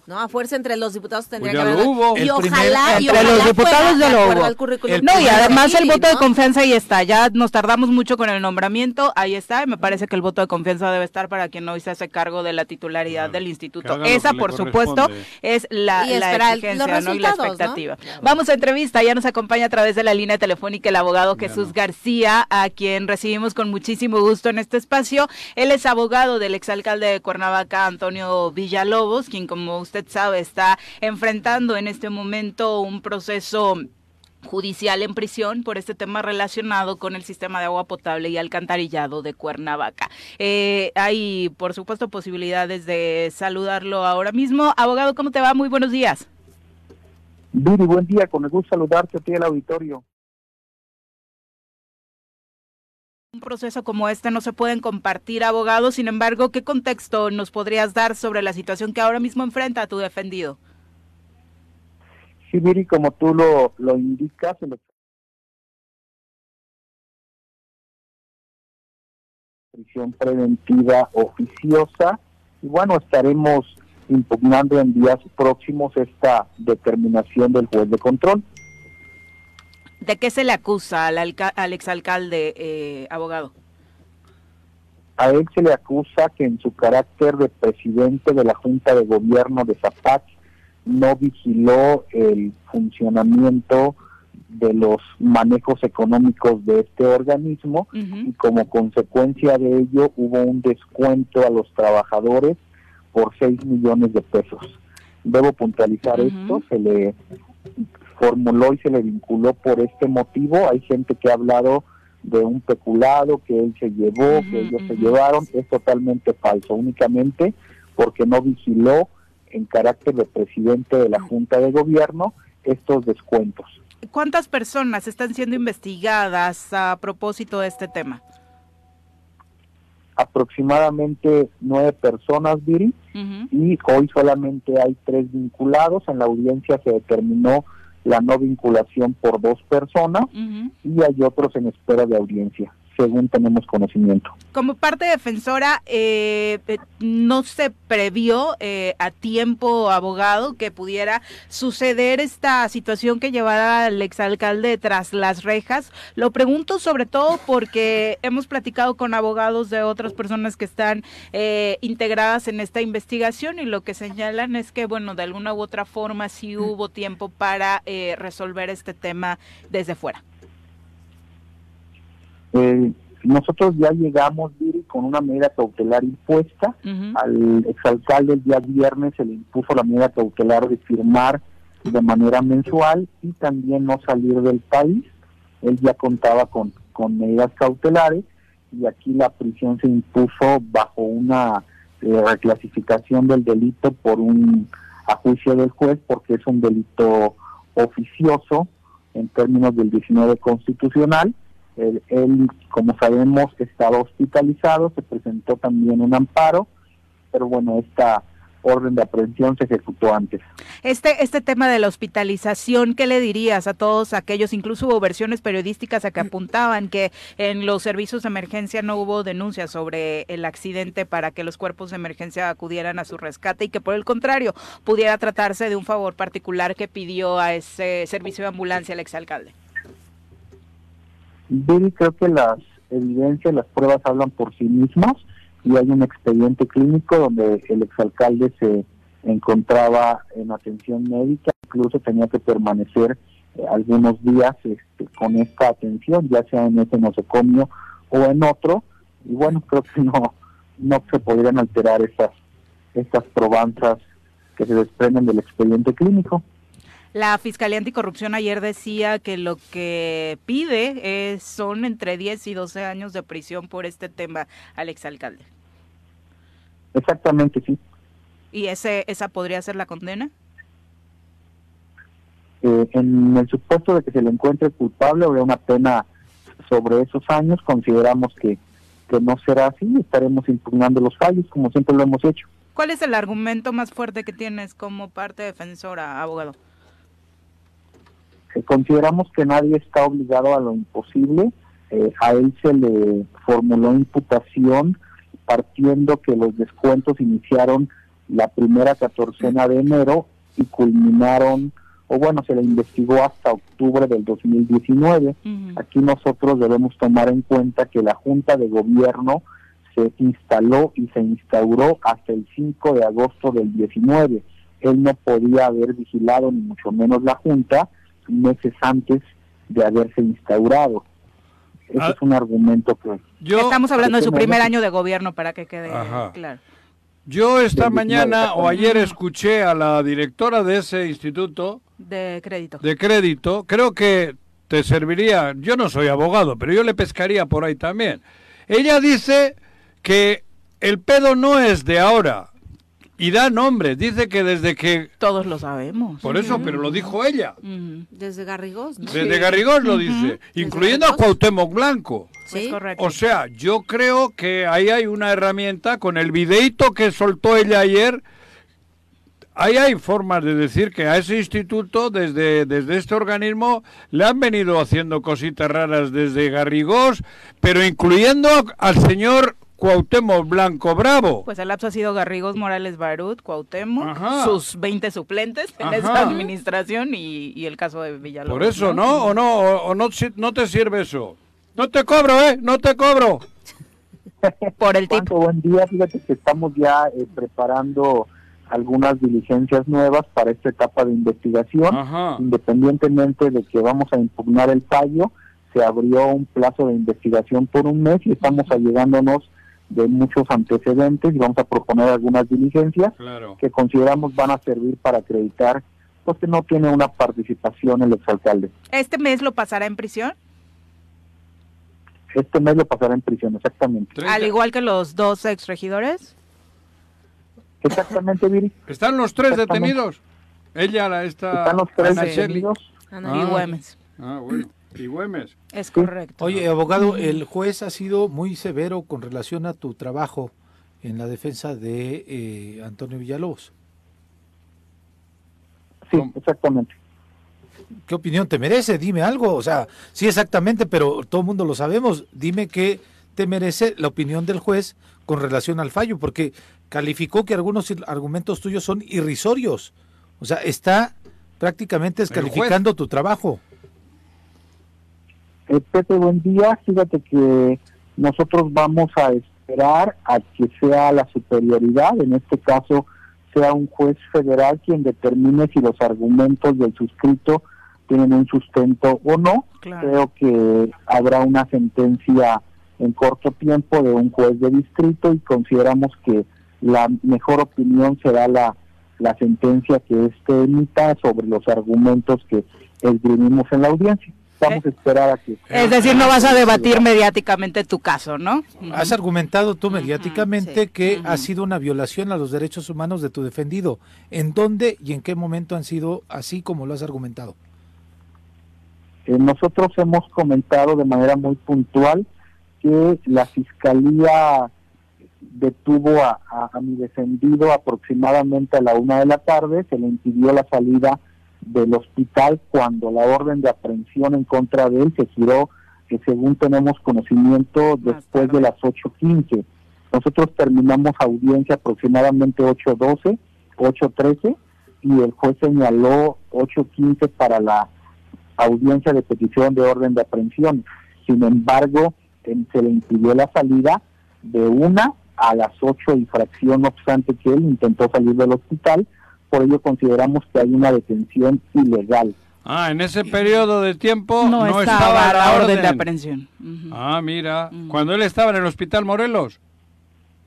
¿No? A fuerza entre los diputados tendría Pues que haber. hubo. Y primer- ojalá, y Entre los diputados ya de lo hubo. No, y además el voto de ¿no? confianza ahí está. Ya nos tardamos mucho con el nombramiento, ahí está, y me parece que el voto de confianza debe estar para quien hoy se hace cargo de la titularidad del que instituto. Esa, por supuesto, es la, Y la exigencia ¿no? y la ¿no? expectativa. Vamos a entrevista, ya nos acompaña a través de la línea telefónica el abogado Jesús García, a quien recibimos con muchísimo gusto en este espacio. Él es abogado del exalcalde de Cuernavaca, Antonio Villalobos, quien como usted sabe está enfrentando en este momento un proceso judicial en prisión por este tema relacionado con el sistema de agua potable y alcantarillado de Cuernavaca. Eh, hay, por supuesto, posibilidades de saludarlo ahora mismo. Abogado, ¿cómo te va? Muy buenos días. Viri, buen día, con el gusto saludarte a ti el auditorio. Un proceso como este no se pueden compartir, abogado. Sin embargo, ¿qué contexto nos podrías dar sobre la situación que ahora mismo enfrenta tu defendido? Sí, Viri, como tú lo, lo indicas, en la prisión preventiva oficiosa, y bueno, estaremos impugnando en días próximos esta determinación del juez de control. ¿De qué se le acusa al, alca- al exalcalde, eh, abogado? A él se le acusa que en su carácter de presidente de la Junta de Gobierno de Zapac no vigiló el funcionamiento de los manejos económicos de este organismo y como consecuencia de ello hubo un descuento a los trabajadores por 6 millones de pesos. Debo puntualizar esto, se le formuló y se le vinculó por este motivo. Hay gente que ha hablado de un peculado que él se llevó, que ellos se llevaron, es totalmente falso, únicamente porque no vigiló en carácter de presidente de la Junta de Gobierno estos descuentos. ¿Cuántas personas están siendo investigadas a propósito de este tema? Aproximadamente nueve personas, Viri, y hoy solamente hay tres vinculados. En la audiencia se determinó la no vinculación por dos personas y hay otros en espera de audiencia, según tenemos conocimiento. Como parte defensora, eh, eh, ¿no se previó eh, a tiempo, abogado, que pudiera suceder esta situación que llevara al exalcalde tras las rejas? Lo pregunto sobre todo porque hemos platicado con abogados de otras personas que están eh, integradas en esta investigación y lo que señalan es que, bueno, de alguna u otra forma sí hubo tiempo para eh, resolver este tema desde fuera. Eh, nosotros ya llegamos, Viri, con una medida cautelar impuesta. Ujú. Al exalcalde el día viernes se le impuso la medida cautelar de firmar de manera mensual y también no salir del país. Él ya contaba con, con medidas cautelares y aquí la prisión se impuso bajo una eh, reclasificación del delito por un a juicio del juez porque es un delito oficioso en términos del 19 constitucional. Él, como sabemos, estaba hospitalizado, se presentó también un amparo, pero bueno, esta orden de aprehensión se ejecutó antes. Este, este tema de la hospitalización, ¿qué le dirías a todos aquellos? Incluso hubo versiones periodísticas a que apuntaban que en los servicios de emergencia no hubo denuncias sobre el accidente para que los cuerpos de emergencia acudieran a su rescate y que por el contrario pudiera tratarse de un favor particular que pidió a ese servicio de ambulancia el exalcalde. Billy, creo que las evidencias, las pruebas hablan por sí mismas y hay un expediente clínico donde el exalcalde se encontraba en atención médica, incluso tenía que permanecer eh, algunos días este, con esta atención, ya sea en ese nosocomio o en otro, y bueno, creo que no, no se podrían alterar estas, estas probanzas que se desprenden del expediente clínico. La Fiscalía Anticorrupción ayer decía que lo que pide es, son entre 10 y 12 años de prisión por este tema al exalcalde. Exactamente, sí. ¿Y ese, esa podría ser la condena? Eh, en el supuesto de que se le encuentre culpable, habría una pena sobre esos años. Consideramos que, que no será así. Estaremos impugnando los fallos, como siempre lo hemos hecho. ¿Cuál es el argumento más fuerte que tienes como parte defensora, abogado? Eh, consideramos que nadie está obligado a lo imposible. Eh, a él se le formuló imputación partiendo que los descuentos iniciaron la primera catorcena de enero y culminaron, o bueno, se le investigó hasta octubre del 2019. Aquí nosotros debemos tomar en cuenta que la Junta de Gobierno se instaló y se instauró hasta el 5 de agosto del 19. Él no podía haber vigilado, ni mucho menos la Junta, meses antes de haberse instaurado. Ese ah. es un argumento que... Estamos hablando de su primer año de gobierno para que quede claro. Yo esta mañana o ayer escuché a la directora de ese instituto de crédito. De crédito, creo que te serviría, yo no soy abogado, pero yo le pescaría por ahí también. Ella dice que el pedo no es de ahora, y da nombres, dice que desde que... Todos lo sabemos. Por eso, pero lo dijo ella. Desde Garrigós, ¿no? Desde Garrigós lo dice, incluyendo a Cuauhtémoc Blanco. Sí, correcto. O sea, yo creo que ahí hay una herramienta con el videito que soltó ella ayer. Ahí hay formas de decir que a ese instituto, desde, desde este organismo, le han venido haciendo cositas raras desde Garrigós, pero incluyendo al señor Cuauhtémoc Blanco Bravo. Pues el lapso ha sido Garrigos Morales Barut, Cuauhtémoc, sus 20 suplentes en esa administración y, el caso de Villalobos. Por eso, ¿no? ¿O no? ¿O, no, no te sirve eso? No te cobro, ¿eh? No te cobro. Por el tipo. Buen día, fíjate que estamos ya eh, preparando algunas diligencias nuevas para esta etapa de investigación, independientemente de que vamos a impugnar el fallo, se abrió un plazo de investigación por un mes y estamos allegándonos de muchos antecedentes y vamos a proponer algunas diligencias que consideramos van a servir para acreditar pues que no tiene una participación el exalcalde. ¿Este mes lo pasará en prisión? Este mes lo pasará en prisión, exactamente. Al igual que los dos exregidores. Exactamente, Viri. ¿Están los tres detenidos? Ella, la esta... Están los tres detenidos. Ana y Güemes. Ah, bueno. Y Güemes. Es correcto. Oye, abogado, el juez ha sido muy severo con relación a tu trabajo en la defensa de eh, Antonio Villalobos. Sí, exactamente. ¿Qué opinión te merece? Dime algo. O sea, sí, exactamente, pero todo el mundo lo sabemos. Dime qué te merece la opinión del juez con relación al fallo, porque calificó que algunos argumentos tuyos son irrisorios. O sea, está prácticamente descalificando tu trabajo. Eh, Pepe, buen día. Fíjate que nosotros vamos a esperar a que sea la superioridad, en este caso sea un juez federal quien determine si los argumentos del suscrito tienen un sustento o no. Creo que habrá una sentencia en corto tiempo de un juez de distrito y consideramos que la mejor opinión será la, la sentencia que éste emita sobre los argumentos que esgrimimos en la audiencia vamos a esperar a que... Es decir, no vas a debatir mediáticamente tu caso, ¿no? Has argumentado tú mediáticamente que ha sido una violación a los derechos humanos de tu defendido. ¿En dónde y en qué momento han sido así como lo has argumentado? Eh, nosotros hemos comentado de manera muy puntual que la Fiscalía detuvo a, a, mi defendido aproximadamente a la una de la tarde, se le impidió la salida del hospital cuando la orden de aprehensión en contra de él se giró, que según tenemos conocimiento, después de las 8.15. Nosotros terminamos audiencia aproximadamente 8.12, 8.13 y el juez señaló 8.15 para la audiencia de petición de orden de aprehensión. Sin embargo, se le impidió la salida de una a las ocho y fracción, no obstante que él intentó salir del hospital, por ello consideramos que hay una detención ilegal. Ah, en ese periodo de tiempo no, estaba, la orden, de aprehensión. Ah, mira, cuando él estaba en el hospital Morelos.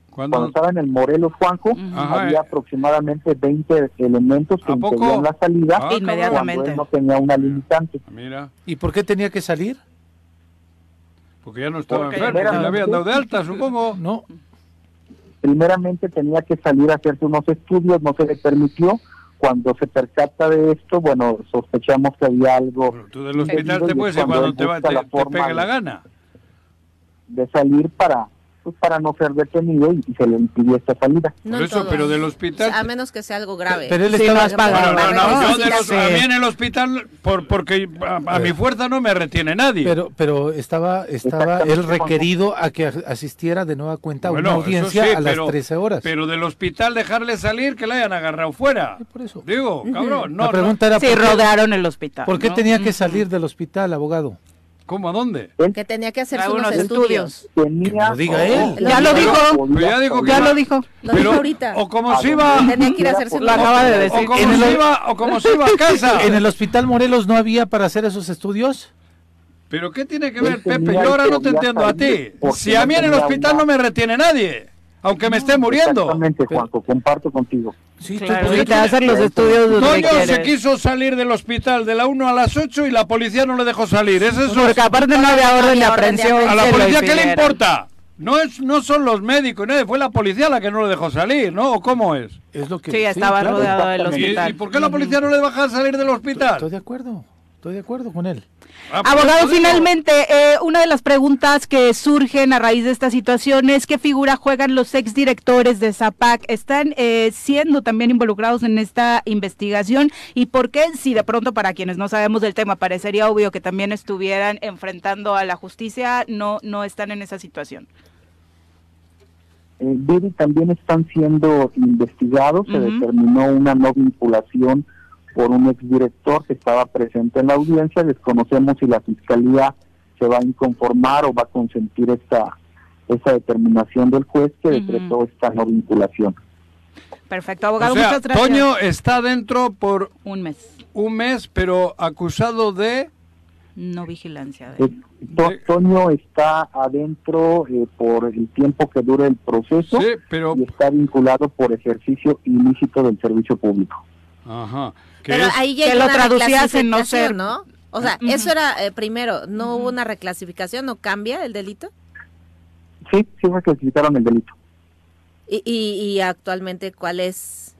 Cuando, estaba en el Morelos Juanjo, había aproximadamente 20 elementos que impedían la salida ah, inmediatamente. Cuando él no tenía una limitante. Mira. ¿Y por qué tenía que salir? Porque ya no estaba enfermo, le habían dado de alta, supongo. No. Primeramente tenía que salir a hacerse unos estudios, no se le permitió. Cuando se percata de esto, bueno, sospechamos que había algo. tú del hospital te puedes ir cuando te, te, te pegue la gana. De salir para pues, para no ser detenido y, se le impidió esta salida. No eso, pero del hospital... A menos que sea algo grave. Pero él estaba... no, no, no, yo de los, a mí en el hospital, por, porque a, mi fuerza no me retiene nadie. Pero pero estaba estaba él requerido a que asistiera de nueva cuenta a una audiencia a las 13 horas. Pero del hospital dejarle salir, que le hayan agarrado fuera. por eso. Digo, cabrón, no. La pregunta era... Sí, rodearon el hospital. ¿Por qué tenía que salir del hospital, abogado? ¿Cómo? ¿A dónde? Que tenía que hacer unos estudios. Tenía, diga él. Ya lo dijo. ya dijo ya lo dijo. Lo dijo ahorita. O como se iba. Tenía que ir a hacerse Lo acaba de decir. O como se iba, o como se iba a casa. ¿En el hospital Morelos no había para hacer esos estudios? ¿Pero qué tiene que ver, Pepe? Yo ahora no te entiendo a ti. Si a mí en el hospital no me retiene nadie aunque me esté muriendo. Exactamente, Juanjo, comparto contigo. Sí, claro, te hacer los estudios Toño se quiso salir del hospital de la 1 a las 8 y la policía no le dejó salir. Eso es Porque aparte no había orden de aprehensión. ¿A la policía qué le importa? No es no son los médicos, fue la policía la que no le dejó salir, ¿no? ¿O cómo es? Es lo que Sí, estaba rodeado del hospital. ¿Y, por qué la policía no le deja salir del hospital? Estoy de acuerdo. Estoy de acuerdo con él. Ah, pues Abogado, finalmente, eh, una de las preguntas que surgen a raíz de esta situación es qué figura juegan los exdirectores de ZAPAC. ¿Están eh, siendo también involucrados en esta investigación? ¿Y por qué, si de pronto para quienes no sabemos del tema parecería obvio que también estuvieran enfrentando a la justicia, no, no están en esa situación? Eh, también están siendo investigados, se determinó una no vinculación por un exdirector que estaba presente en la audiencia. Desconocemos si la fiscalía se va a inconformar o va a consentir esta esa determinación del juez que decretó esta no vinculación. Perfecto, abogado, muchas gracias. Toño está dentro por un mes. Un mes, pero acusado de no vigilancia. De... Eh, Toño está adentro eh, por el tiempo que dure el proceso pero... y está vinculado por ejercicio ilícito del servicio público. Ajá. Pero ahí ya que lo traducías en no ser, ¿no? O sea, eso era eh, primero, ¿no hubo una reclasificación? ¿No cambia el delito? Sí, sí reclasificaron el delito. ¿Y, y, actualmente cuál es?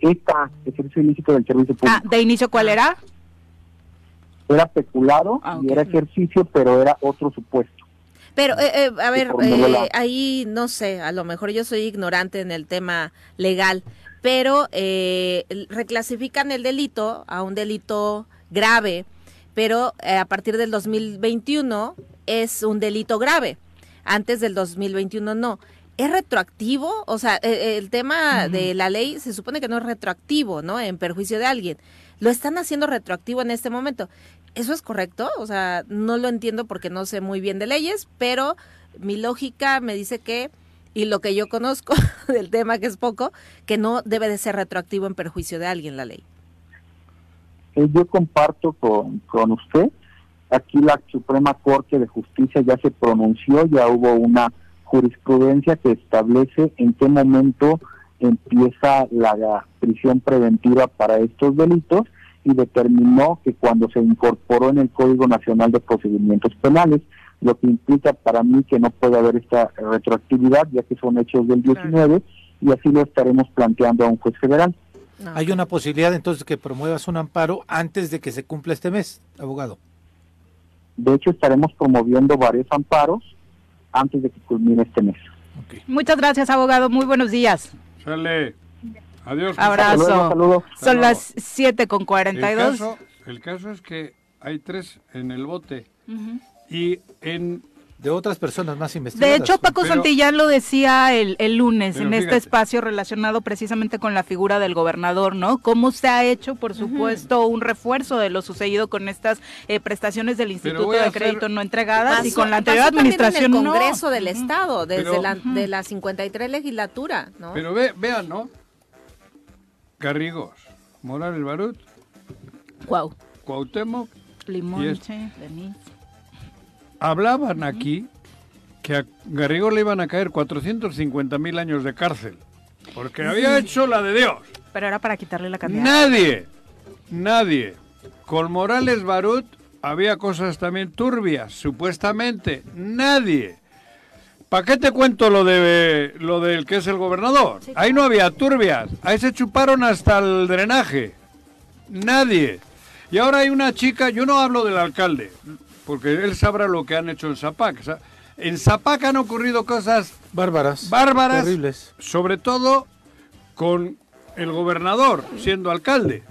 Esta, ejercicio ilícito del servicio público. Ah, ¿de inicio cuál era? Era peculado ah, y era ejercicio, pero era otro supuesto. Pero, eh, eh, a ver, ahí no sé, a lo mejor yo soy ignorante en el tema legal, pero eh, reclasifican el delito a un delito grave, pero eh, a partir del 2021 es un delito grave, antes del 2021 no. ¿Es retroactivo? O sea, e, el, tema de la ley se supone que no es retroactivo, ¿no? En perjuicio de alguien. Lo están haciendo retroactivo en este momento. ¿Eso es correcto? O sea, no lo entiendo porque no sé muy bien de leyes, pero mi lógica me dice que y lo que yo conozco del tema, que es poco, que no debe de ser retroactivo en perjuicio de alguien la ley. Eh, yo comparto con, con usted. Aquí la Suprema Corte de Justicia ya se pronunció, ya hubo una jurisprudencia que establece en qué momento empieza la prisión preventiva para estos delitos y determinó que cuando se incorporó en el Código Nacional de Procedimientos Penales, lo que implica para mí que no puede haber esta retroactividad, ya que son hechos del 19, y así lo estaremos planteando a un juez federal. Hay una posibilidad entonces que promuevas un amparo antes de que se cumpla este mes, abogado. De hecho, estaremos promoviendo varios amparos antes de que culmine este mes. Muchas gracias, abogado. Muy buenos días. Sale. Adiós. Abrazo. Saludos, saludos. Son las 7 con El 42. caso, el caso es que hay tres en el bote. Y en De otras personas más investigadas. De hecho, Paco Pero- Santillán lo decía el, el lunes Pero en este espacio relacionado precisamente con la figura del gobernador, ¿no? Cómo se ha hecho, por supuesto, un refuerzo de lo sucedido con estas eh, prestaciones del Instituto de hacer- Crédito no entregadas y con la anterior administración en el no. Congreso del Estado, desde Pero- la, de la 53 legislatura, ¿no? Pero ve, vean, ¿no? Garrigos, Morales Barut, Guau. Cuauhtémoc, Limón, Y. hablaban aquí que a Garrigos le iban a caer 450 mil años de cárcel. Porque había hecho la de Dios. Pero era para quitarle la cantidad. Nadie, nadie. Con Morales Barut había cosas también turbias, supuestamente. Nadie. ¿Para qué te cuento lo de lo del que es el gobernador? Ahí no había turbias. Ahí se chuparon hasta el drenaje. Nadie. Y ahora hay una chica, yo no hablo del alcalde, porque él sabrá lo que han hecho en Zapac. O sea, En Zapac han ocurrido cosas Bárbaras. bárbaras, Terribles. sobre todo con el gobernador siendo alcalde.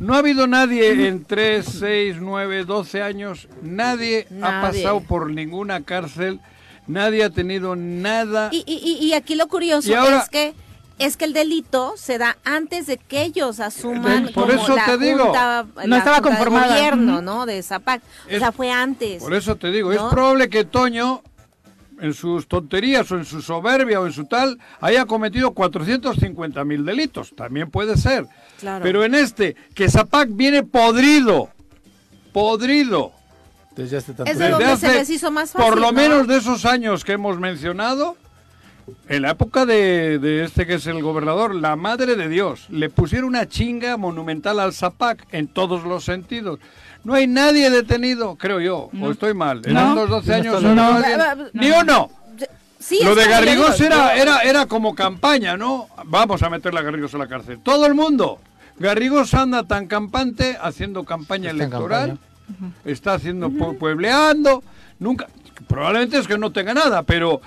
No ha habido nadie en 3, 6, 9, 12 años, nadie, ha pasado por ninguna cárcel, nadie ha tenido nada. Y, y- y- y aquí lo curioso Y ahora- es que es que el delito se da antes de que ellos asuman por como eso la te digo. junta, No la estaba junta de conformada. gobierno. ¿no? De Zapac. O sea, fue antes. Por eso te digo, ¿no? es probable que Toño, en sus tonterías o en su soberbia o en su tal, haya cometido 450 mil delitos. También puede ser. Claro. Pero en este, que Zapac viene podrido, podrido. Desde hace tanto Es de Desde donde se les hizo más fácil, Por lo ¿no? menos de esos años que hemos mencionado, en la época de, de este que es el gobernador, la madre de Dios, le pusieron una chinga monumental al Zapac en todos los sentidos. No hay nadie detenido, creo yo, o estoy mal. En No. estos 12 No años está no, bien. nadie- No. ni uno. Sí, Lo de Garrigós era, era, era como campaña, ¿no? Vamos a meterle a Garrigós a la cárcel. Todo el mundo. Garrigós anda tan campante haciendo campaña Está electoral. Está haciendo pue- puebleando. Nunca. Probablemente es que no tenga nada, pero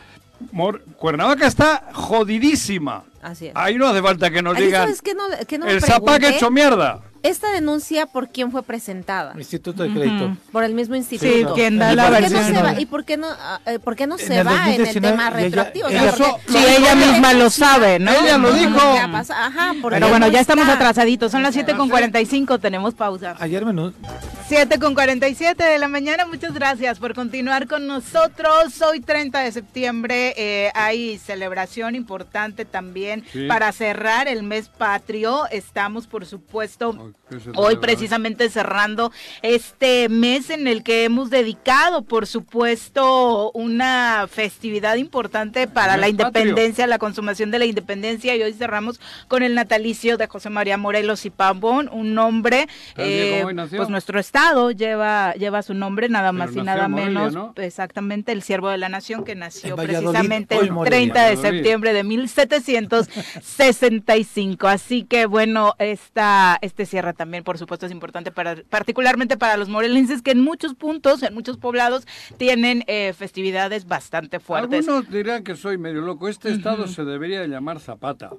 Mor- Cuernavaca está jodidísima. Así es. Ahí no hace falta que nos digan. sabes que no, que no el pregunté? hecho mierda. Esta denuncia, ¿por quién fue presentada? Instituto de Crédito. Por el mismo instituto. Sí, quien da ¿Y la por ¿Por qué qué no versión. se va? ¿Y por qué no, ah, eh, por qué no En se va en el 2019 tema ella- retroactivo? O sea, ella- porque- Eso- Sí, ella misma lo sabe, ¿no? Ella lo No, dijo. no, Ajá, porque Pero bueno, no ya estamos atrasaditos. Son las 7 con 45, tenemos pausa. Ayer me nu- 7 con 47 de la mañana, muchas gracias por continuar con nosotros. Hoy 30 de septiembre eh, hay celebración importante también Sí. para cerrar el mes patrio. Estamos, por supuesto, Ay, ¿qué se Hoy precisamente cerrando este mes en el que hemos dedicado, por supuesto, una festividad importante para la patrio. independencia, la consumación de la independencia y hoy cerramos con el natalicio de José María Morelos y Pavón, un nombre, eh, pues nuestro estado lleva lleva su nombre nada Pero más y nada Morelia, menos, ¿no? exactamente el siervo de la nación que nació precisamente hoy. 30 de septiembre de 1765. Así que bueno, esta, este cierre también, por supuesto, es importante para, particularmente para los morelenses que en muchos puntos, en muchos poblados, tienen eh, festividades bastante fuertes. Algunos dirán que soy medio loco. Este estado se debería de llamar Zapata.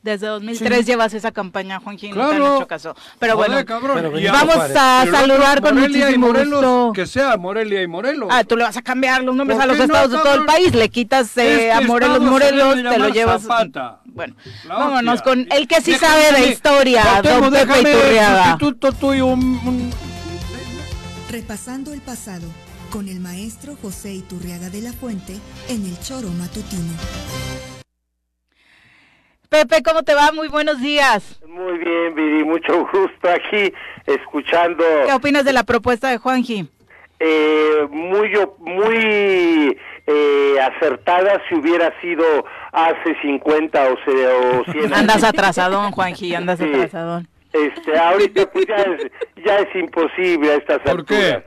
Desde 2003 llevas esa campaña, Juanjín, no te han hecho caso. Pero Joder, bueno, cabrón. Pero Y vamos a Pero saludar con Morelia y muchísimo Morelos, gusto. Que sea Morelia y Morelos. Ah, tú le vas a cambiar los nombres ¿Por a los no, estados de todo el país, le quitas eh, Este a Morelos, Morelos, te lo llevas. Zapata. Bueno, La vámonos hostia. con el que sí Déjame sabe de historia, Cuauhtémoc, don Pepe déjame Iturriaga. sustituto tuyo un- un- Repasando el pasado con el maestro José Iturriaga de la Fuente en el Choro Matutino. Pepe, ¿cómo te va? Muy buenos días. Muy bien, Viri, mucho gusto aquí escuchando ¿Qué opinas de la propuesta de Juanji? eh, muy muy eh, acertada si hubiera sido hace 50 o, se, o 100 años. Andas atrasadón, Juanji, andas Sí. atrasadón. Este, ahorita pues ya es, ya es imposible a estas ¿Por qué?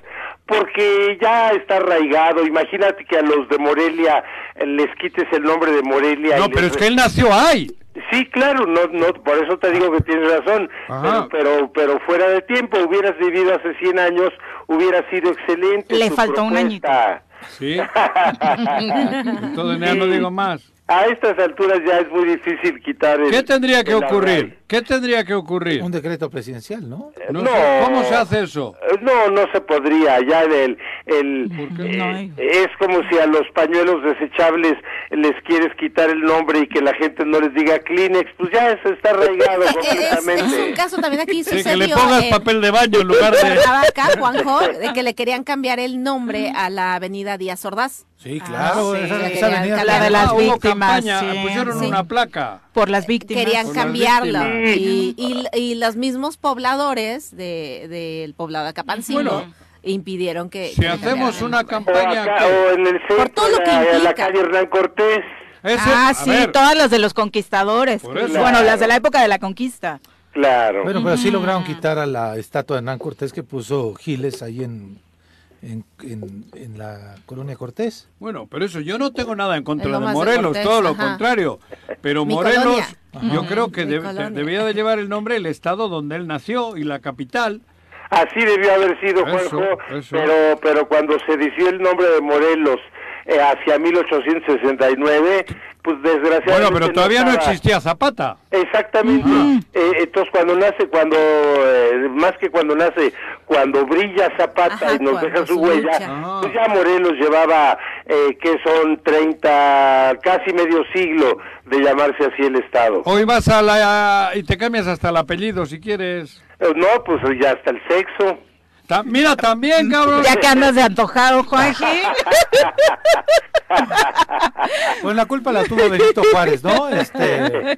Porque ya está arraigado. Imagínate que a los de Morelia eh, les quites el nombre de Morelia. No, y pero les es que él nació ahí. Sí, claro, no, no, por eso te digo que tienes razón, pero, pero, pero fuera de tiempo, hubieras vivido hace 100 años, hubiera sido excelente. Le faltó un propuesta. Sí. Entonces ya no digo más. A estas alturas ya es muy difícil quitar el... ¿Qué tendría que el ocurrir? arraigo. ¿Qué tendría que ocurrir? Un decreto presidencial, ¿no? No No. sé, ¿Cómo se hace eso? Eh, No, no se podría. Ya el, el eh, No es como si a los pañuelos desechables les quieres quitar el nombre y que la gente no les diga Kleenex, pues ya eso está arraigado Es, es completamente. un caso también aquí Sí, sucedió que le pongas en papel de baño en lugar de... Cuernavaca, Juanjo, de que le querían cambiar el nombre a la avenida Díaz Ordaz. Sí, claro. Ah, sí, esa, esa avenida La de las víctimas, sí. pusieron Sí. una placa. Por las víctimas. Querían Por víctimas. Y, y, y los mismos pobladores de- del poblado de Capancingo Bueno. impidieron que... Si que hacemos una campaña... acá, que- o en el centro, Por todo lo de que la, la implica. calle Hernán Cortés. Ese- ah, sí, ver, todas las de los conquistadores. Bueno, las de la época de la conquista. Claro. Bueno, pero sí lograron quitar a la estatua de Hernán Cortés que puso Giles ahí en, en, en, en la colonia Cortés. Bueno, pero eso, yo no tengo nada en contra de Morelos, Cortés, todo lo ajá. contrario. Pero Mi Morelos, colonia. yo creo que debía de llevar el nombre el estado donde él nació y la capital. Así debió haber sido, Eso, Juanjo, eso. pero pero cuando se decidió el nombre de Morelos eh, hacia 1869, pues desgraciadamente... Bueno, pero todavía no existía Zapata. Exactamente. Eh, entonces cuando nace, cuando eh, más que cuando nace, cuando brilla Zapata Ajá, y nos deja su huella, pues ya Morelos llevaba eh, que son 30, casi medio siglo de llamarse así el estado. Hoy vas a la... y te cambias hasta el apellido si quieres. Eh, no, pues ya hasta el sexo. Ta- mira, también, cabrón. Ya que andas de antojado, Juanji. Pues la culpa la tuvo Benito Juárez, ¿no? Este,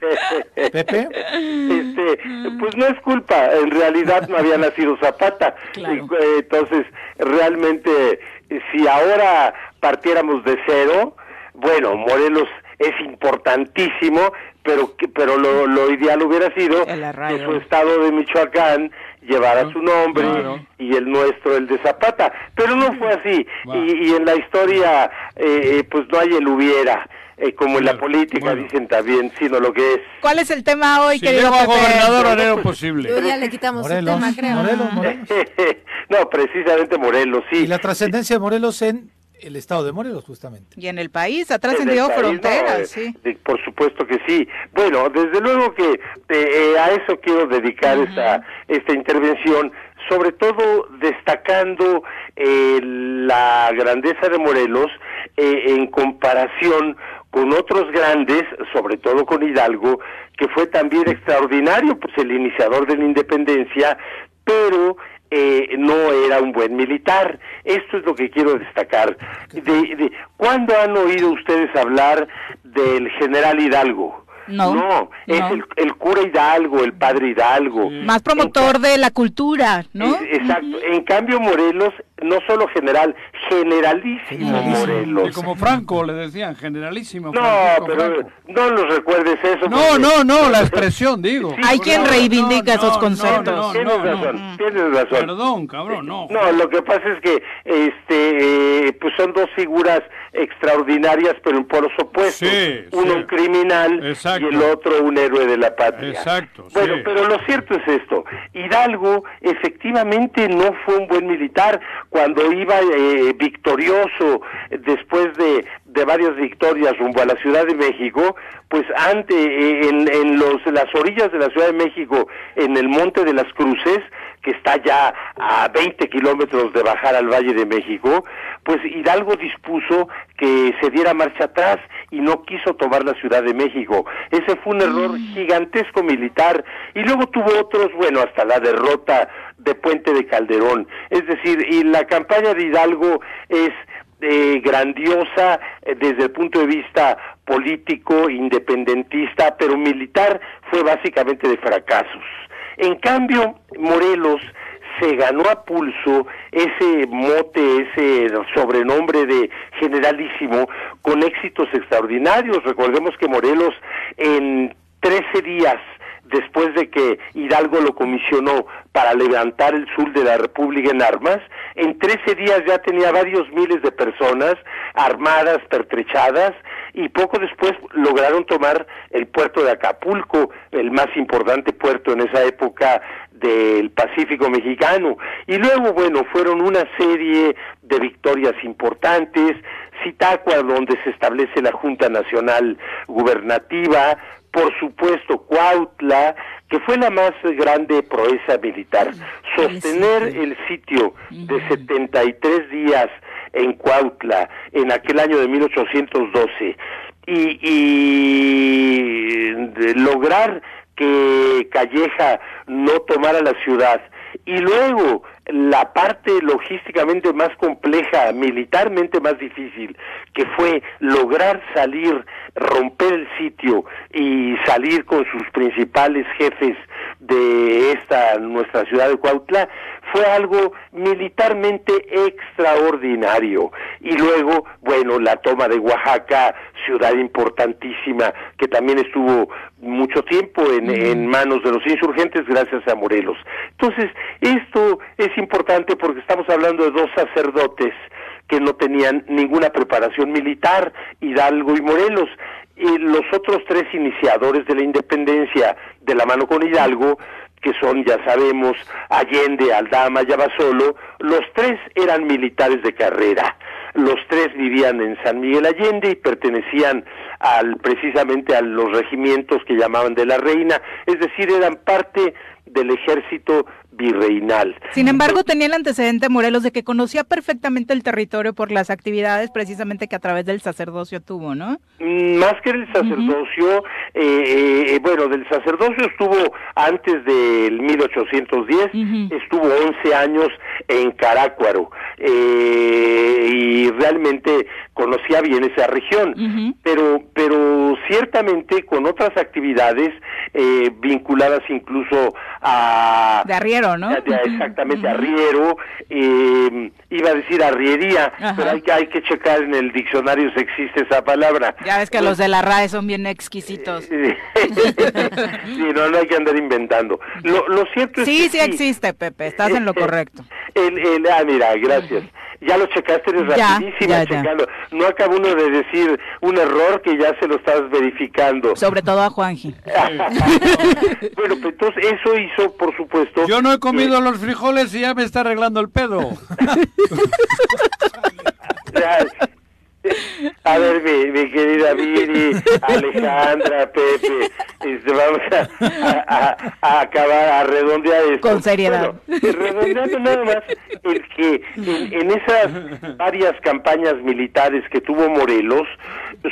Pepe. Este, pues no es culpa, en realidad no había nacido Zapata. Claro. Eh, Entonces, realmente, eh, si ahora partiéramos de cero, bueno, Morelos es importantísimo, pero que- pero lo, lo ideal hubiera sido que su estado de Michoacán llevara su nombre Claro. y el nuestro el de Zapata, pero no fue así Va. y, y en la historia eh, eh, pues no hay el hubiera, eh, como en la política Bueno. dicen también, sino lo que es. ¿Cuál es el tema hoy, Si querido Pepe? gobernador lo Yo posible. ya le quitamos Morelos, el tema, creo. Morelos, Morelos. no, precisamente Morelos, sí. Y la trascendencia de Morelos en el estado de Morelos, justamente. Y en el país ha En trascendido fronteras, no, eh, sí. de- por supuesto que sí. Bueno, desde luego que eh, eh, a eso quiero dedicar esta, esta intervención, sobre todo destacando eh, la grandeza de Morelos eh, en comparación con otros grandes, sobre todo con Hidalgo, que fue también extraordinario, pues el iniciador de la independencia, pero eh, no era un buen militar. Esto es lo que quiero destacar. De, de- ¿Cuándo han oído ustedes hablar del general Hidalgo? No, es no. El, el cura Hidalgo, el padre Hidalgo. Más promotor de la cultura, ¿no? Es- exacto. En cambio, Morelos, no solo general, generalísimo, Generalísimo. Morelos. Y como Franco le decían, generalísimo. No, Francisco pero Franco. no nos recuerdes eso. No, porque- no, no, la expresión, digo. Hay quien reivindica esos no, conceptos. No, Tienes no, no, razón, no. tienes razón. Perdón, cabrón, no. No, lo que pasa es que este eh, pues son dos figuras extraordinarias, pero en polos opuestos. Sí, Uno sí. un criminal Exacto. y el otro un héroe de la patria. Exacto, Bueno, sí. pero lo cierto es esto. Hidalgo efectivamente no fue un buen militar cuando iba eh, victorioso después de, de varias victorias rumbo a la Ciudad de México, pues ante eh, en, en los las orillas de la Ciudad de México, en el Monte de las Cruces, que está ya a 20 kilómetros de bajar al Valle de México, pues Hidalgo dispuso que se diera marcha atrás y no quiso tomar la Ciudad de México. Ese fue un error gigantesco militar y luego tuvo otros, bueno, hasta la derrota de Puente de Calderón. Es decir, y la campaña de Hidalgo es eh, grandiosa eh, desde el punto de vista político, independentista, pero militar fue básicamente de fracasos. En cambio, Morelos se ganó a pulso ese mote, ese sobrenombre de generalísimo, con éxitos extraordinarios. Recordemos que Morelos en 13 días después de que Hidalgo lo comisionó para levantar el sur de la República en armas, en 13 días ya tenía varios miles de personas armadas, pertrechadas, y poco después lograron tomar el puerto de Acapulco, el más importante puerto en esa época del Pacífico mexicano. Y luego, bueno, fueron una serie de victorias importantes, Zitácua, donde se establece la Junta Nacional Gubernativa, por supuesto Cuautla, que fue la más grande proeza militar. Sostener el sitio de 73 días en Cuautla en aquel año de 1812 y, y lograr que Calleja no tomara la ciudad. Y luego la parte logísticamente más compleja, militarmente más difícil, que fue lograr salir, romper el sitio y salir con sus principales jefes de esta nuestra ciudad de Cuautla, fue algo militarmente extraordinario. Y luego, bueno, la toma de Oaxaca, ciudad importantísima, que también estuvo mucho tiempo en, en manos de los insurgentes gracias a Morelos. Entonces, esto es importante porque estamos hablando de dos sacerdotes que no tenían ninguna preparación militar, Hidalgo y Morelos. Y los otros tres iniciadores de la independencia de la mano con Hidalgo, que son, ya sabemos, Allende, Aldama y Abasolo, los tres eran militares de carrera. Los tres vivían en San Miguel Allende y pertenecían al precisamente a los regimientos que llamaban de la Reina, es decir, eran parte del ejército virreinal. Sin embargo, tenía el antecedente Morelos de que conocía perfectamente el territorio por las actividades precisamente que a través del sacerdocio tuvo, ¿no? Mm, Más que el sacerdocio, eh, eh, bueno, del sacerdocio estuvo antes del 1810, estuvo 11 años en Carácuaro eh, y realmente conocía bien esa región, pero pero ciertamente con otras actividades eh, vinculadas incluso a de arriero, ¿no? de- de- exactamente arriero, eh, iba a decir arriería, Ajá. pero hay que hay que checar en el diccionario si existe esa palabra. Ya ves que los de la RAE son bien exquisitos. sí, no, no hay que andar inventando. Lo, lo cierto es Sí, que sí existe, Pepe, estás en lo correcto. El, el, ah, mira, gracias. Ya lo checaste, eres Ya, rapidísima ya, ya. No acaba uno de decir un error que ya se lo estás verificando. Sobre todo a Juanji. bueno, pues entonces eso hizo, por supuesto. Yo no he comido los frijoles y ya me está arreglando el pedo. A ver, mi, mi querida Viri, Alejandra, Pepe, este, vamos a, a- a- a acabar, a redondear esto. Con seriedad. Bueno, redondeando nada más el que en, en esas varias campañas militares que tuvo Morelos,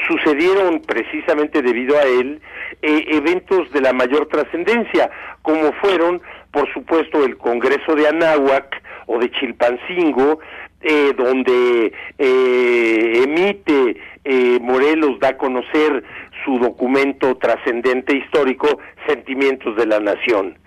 sucedieron precisamente debido a él eh, eventos de la mayor trascendencia, como fueron, por supuesto, el Congreso de Anáhuac o de Chilpancingo, eh, donde eh, emite eh, Morelos, da a conocer su documento trascendente histórico, Sentimientos de la Nación.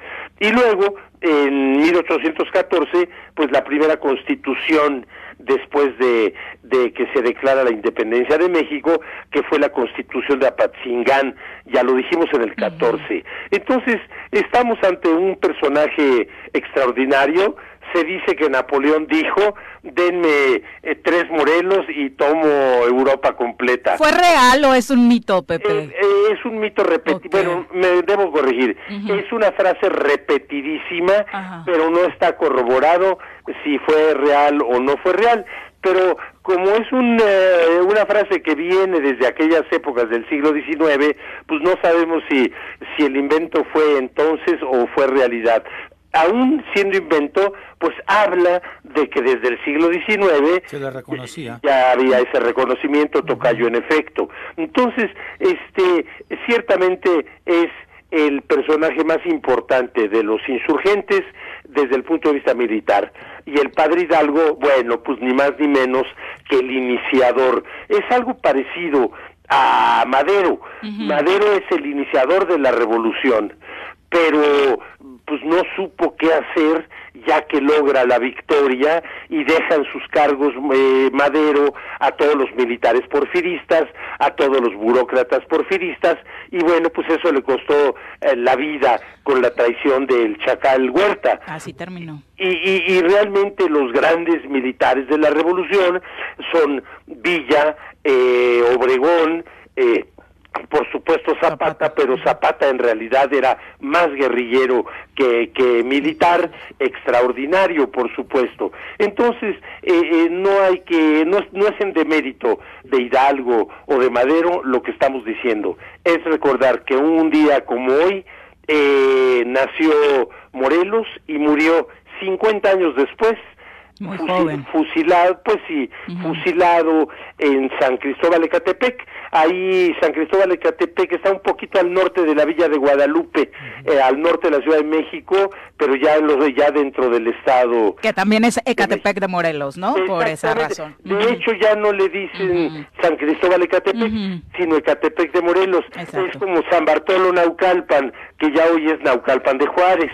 Y luego, en 1814, pues la primera constitución después de, de que se declara la independencia de México, que fue la constitución de Apatzingán, ya lo dijimos en el 14. Entonces, estamos ante un personaje extraordinario, se dice que Napoleón dijo, denme eh, tres Morelos y tomo Europa completa. ¿Fue real o es un mito, Pepe? Eh, eh, es un mito repetido, bueno, me debo corregir, es una frase repetidísima, pero no está corroborado si fue real o no fue real, pero como es un, eh, una frase que viene desde aquellas épocas del siglo XIX, pues no sabemos si, si el invento fue entonces o fue realidad. Aún siendo invento, pues habla de que desde el siglo XIX Se le reconocía. ya había ese reconocimiento tocayo en efecto. Entonces, este, ciertamente es el personaje más importante de los insurgentes desde el punto de vista militar. Y el padre Hidalgo, bueno, pues ni más ni menos que el iniciador. Es algo parecido a Madero. Madero es el iniciador de la revolución, pero pues no supo qué hacer ya que logra la victoria y deja en sus cargos eh, Madero a todos los militares porfiristas, a todos los burócratas porfiristas y bueno, pues eso le costó eh, la vida con la traición del Chacal Huerta. Así terminó. Y, y, y realmente los grandes militares de la revolución son Villa, eh, Obregón, eh, por supuesto Zapata, pero Zapata en realidad era más guerrillero que, que militar, extraordinario por supuesto. Entonces, eh, eh, no hay que, no, no es en demérito de Hidalgo o de Madero lo que estamos diciendo, es recordar que un día como hoy eh, nació Morelos y murió 50 años después Muy fusi- joven. fusilado, pues sí, fusilado en San Cristóbal de Catepec. Ahí San Cristóbal de Catepec está un poquito al norte de la villa de Guadalupe, eh, al norte de la Ciudad de México, pero ya en los ya dentro del estado. Que también es Ecatepec de Morelos, ¿no? Por esa razón. De hecho, ya no le dicen. San Cristóbal de Catepec, sino Ecatepec de Morelos. Exacto. Es como San Bartolo Naucalpan, que ya hoy es Naucalpan de Juárez.